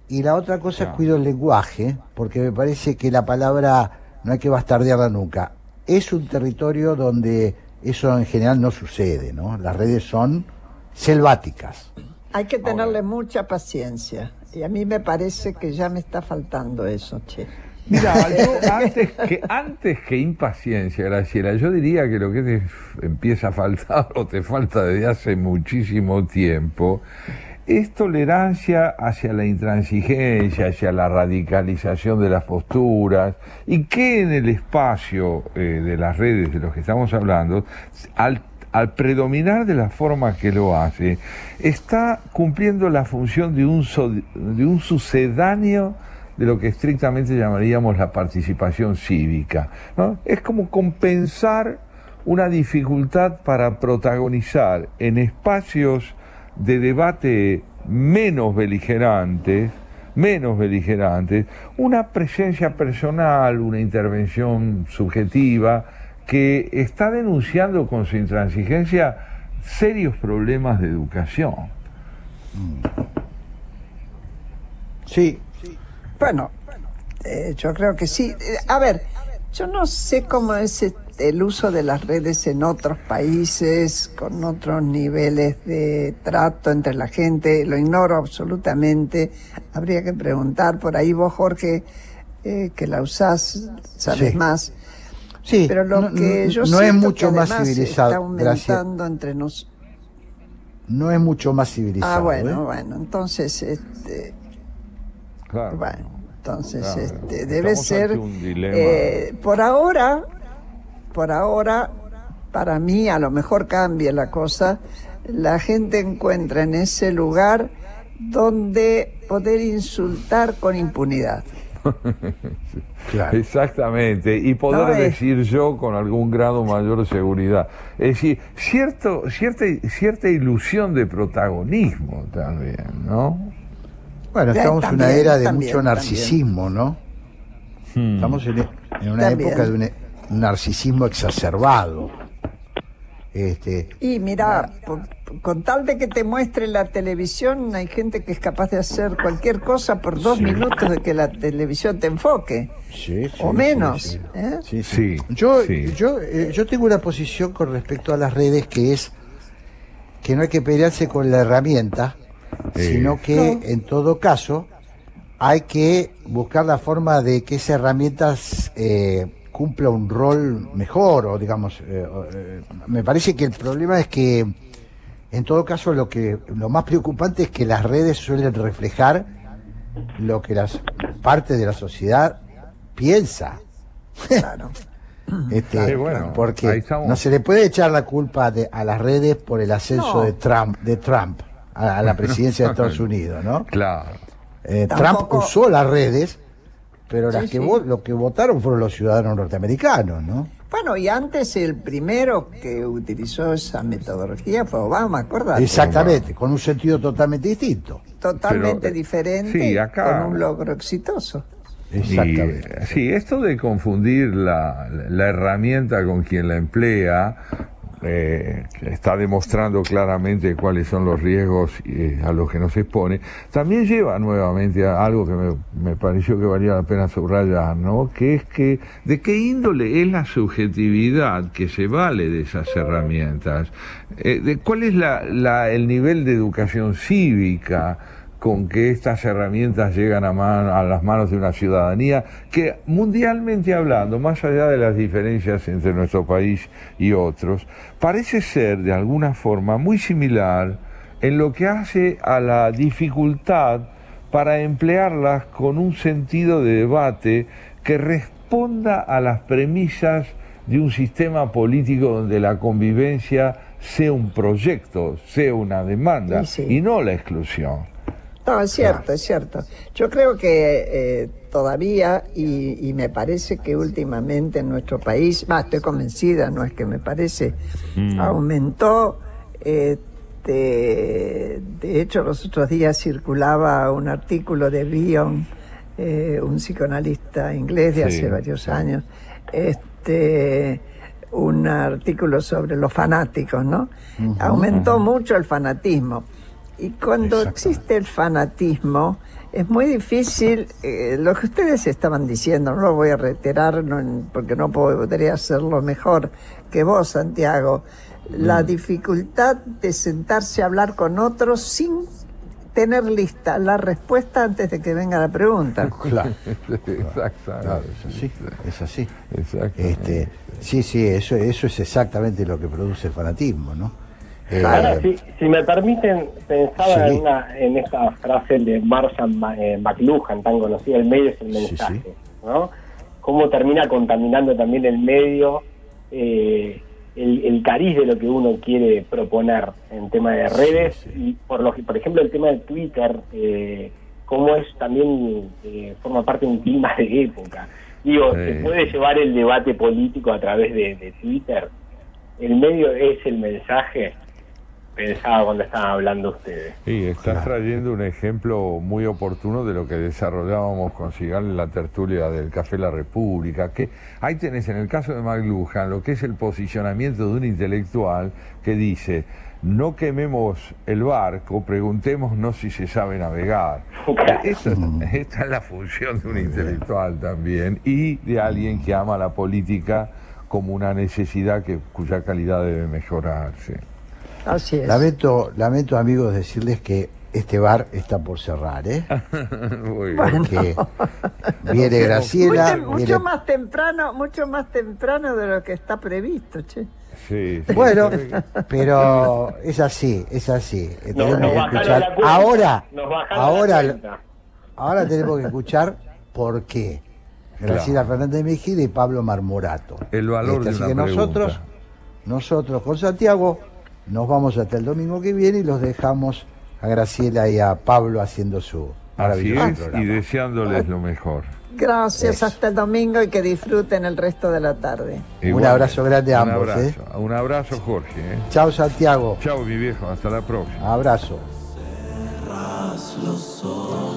Y la otra cosa es cuido el lenguaje, porque me parece que la palabra no hay que bastardearla nunca. Es un territorio donde eso en general no sucede, ¿no? Las redes son selváticas. Hay que tenerle mucha paciencia. Y a mí me parece que ya me está faltando eso, che. Mira, yo antes que, antes que impaciencia, Graciela, yo diría que lo que te empieza a faltar o te falta desde hace muchísimo tiempo es tolerancia hacia la intransigencia, hacia la radicalización de las posturas y que en el espacio eh, de las redes de los que estamos hablando, al, al predominar de la forma que lo hace, está cumpliendo la función de un, sucedáneo de lo que estrictamente llamaríamos la participación cívica. Es como compensar una dificultad para protagonizar en espacios de debate menos beligerantes, menos beligerantes, una presencia personal, una intervención subjetiva que está denunciando con su intransigencia serios problemas de educación. Sí. Bueno, eh, yo creo que sí. Eh, a ver, yo no sé cómo es el uso de las redes en otros países, con otros niveles de trato entre la gente, lo ignoro absolutamente. Habría que preguntar por ahí vos, Jorge, eh, que la usás, sabes Sí. más. Sí, pero lo no- que no- yo no es mucho que más civilizado, Está gracias. aumentando entre nosotros. No es mucho más civilizado. Ah, bueno, ¿eh? bueno, entonces, este, Claro. bueno, entonces, Claro, este, debe estamos ser, eh, por ahora, por ahora, para mí, a lo mejor cambie la cosa, la gente encuentra en ese lugar donde poder insultar con impunidad. Exactamente, y poder No, decir yo con algún grado mayor de seguridad. Es decir, cierto, cierta, cierta ilusión de protagonismo también, ¿no? Bueno, estamos en una era de también, mucho narcisismo, ¿no? Hmm. Estamos en, en una También. época de un narcisismo exacerbado. Este, Y mira, por- con tal de que te muestre la televisión, hay gente que es capaz de hacer cualquier cosa por dos minutos de que la televisión te enfoque. sí, o sí, menos. sí, sí. ¿eh? Sí, sí. Yo, yo, eh, yo tengo una posición con respecto a las redes que es que no hay que pelearse con la herramienta, Eh, sino que No. en todo caso hay que buscar la forma de que esa herramienta eh, cumpla un rol mejor, o digamos, eh, eh, me parece que el problema es que en todo caso lo que lo más preocupante es que las redes suelen reflejar lo que las parte de la sociedad piensa. Claro. Este, Sí, bueno, porque no se le puede echar la culpa de- a las redes por el ascenso No. de Trump, de Trump a, a la presidencia de Estados Unidos, ¿no? Claro. Eh, Trump usó las redes, pero las Sí, que sí. lo que votaron fueron los ciudadanos norteamericanos, ¿no? Bueno, y antes el primero que utilizó esa metodología fue Obama, ¿acordás? Exactamente, con un sentido totalmente distinto. Totalmente Pero, eh, diferente, sí, acá- con un logro exitoso. Exactamente. Y, sí, esto de confundir la, la herramienta con quien la emplea eh, está demostrando claramente cuáles son los riesgos eh, a los que nos expone, también lleva nuevamente a algo que me, pareció que valía la pena subrayar, ¿no? Que es que de qué índole es la subjetividad que se vale de esas herramientas, Eh, de cuál es la- el nivel de educación cívica con que estas herramientas llegan a, man- a las manos de una ciudadanía que mundialmente hablando, más allá de las diferencias entre nuestro país y otros, parece ser de alguna forma muy similar en lo que hace a la dificultad para emplearlas con un sentido de debate que responda a las premisas de un sistema político donde la convivencia sea un proyecto, sea una demanda Sí, sí. y no la exclusión. No, es cierto, es cierto. Yo creo que eh, todavía, y, y me parece que últimamente en nuestro país, va, estoy convencida, no es que me parece, Mm. aumentó. este, de hecho, los otros días circulaba un artículo de Bion, eh, un psicoanalista inglés de Sí, hace varios años, este, un artículo sobre los fanáticos, ¿no? Aumentó mucho el fanatismo. Y cuando existe el fanatismo, es muy difícil, eh, lo que ustedes estaban diciendo, no lo voy a reiterar no- porque no podría hacerlo mejor que vos, Santiago, la dificultad de sentarse a hablar con otros sin tener lista la respuesta antes de que venga la pregunta. Claro. Exactamente. Claro, es así, es así. Este, sí, sí, eso, eso es exactamente lo que produce el fanatismo, ¿no? Eh, Ahora, si, si me permiten, pensaba Sí. en, una, en esta frase de Marshall Ma- eh, McLuhan, tan conocida, el medio es el mensaje, sí. ¿no? Cómo termina contaminando también el medio, eh, el, el cariz de lo que uno quiere proponer en tema de redes, y por, lo, por ejemplo el tema de Twitter, eh, cómo es también, eh, forma parte de un clima de época. Digo, se puede llevar el debate político a través de, de Twitter, el medio es el mensaje, pensaba cuando estaban hablando ustedes. Sí, estás trayendo un ejemplo muy oportuno de lo que desarrollábamos con Sigal en la tertulia del Café La República, que ahí tenés en el caso de McLuhan lo que es el posicionamiento de un intelectual que dice, no quememos el barco, preguntémonos si se sabe navegar. Esa, esta es la función de un intelectual también y de alguien que ama la política como una necesidad que, cuya calidad debe mejorarse. Así es. Lamento, lamento amigos decirles que este bar está por cerrar, ¿eh? Muy bien. Porque viene Graciela, Mucho, más temprano, mucho más temprano de lo que está previsto, che. Sí, sí. Bueno, pero es así, es así. Eh, Nos- tenemos nos que bajaron escuchar. cuenta. Ahora, Nos ahora, ahora tenemos que escuchar por qué. Graciela Fernández Mejía y Pablo Marmorato. El valor de así una que nosotros, pregunta. nosotros con Santiago nos vamos hasta el domingo que viene y los dejamos a Graciela y a Pablo haciendo su maravilloso Así. Y deseándoles lo mejor. Gracias, hasta el domingo y que disfruten el resto de la tarde. Un abrazo grande a ambos. ¿eh? Un abrazo, Jorge. ¿eh? Chao, Santiago. Chao, mi viejo, hasta la próxima. Abrazo. Cerras los ojos.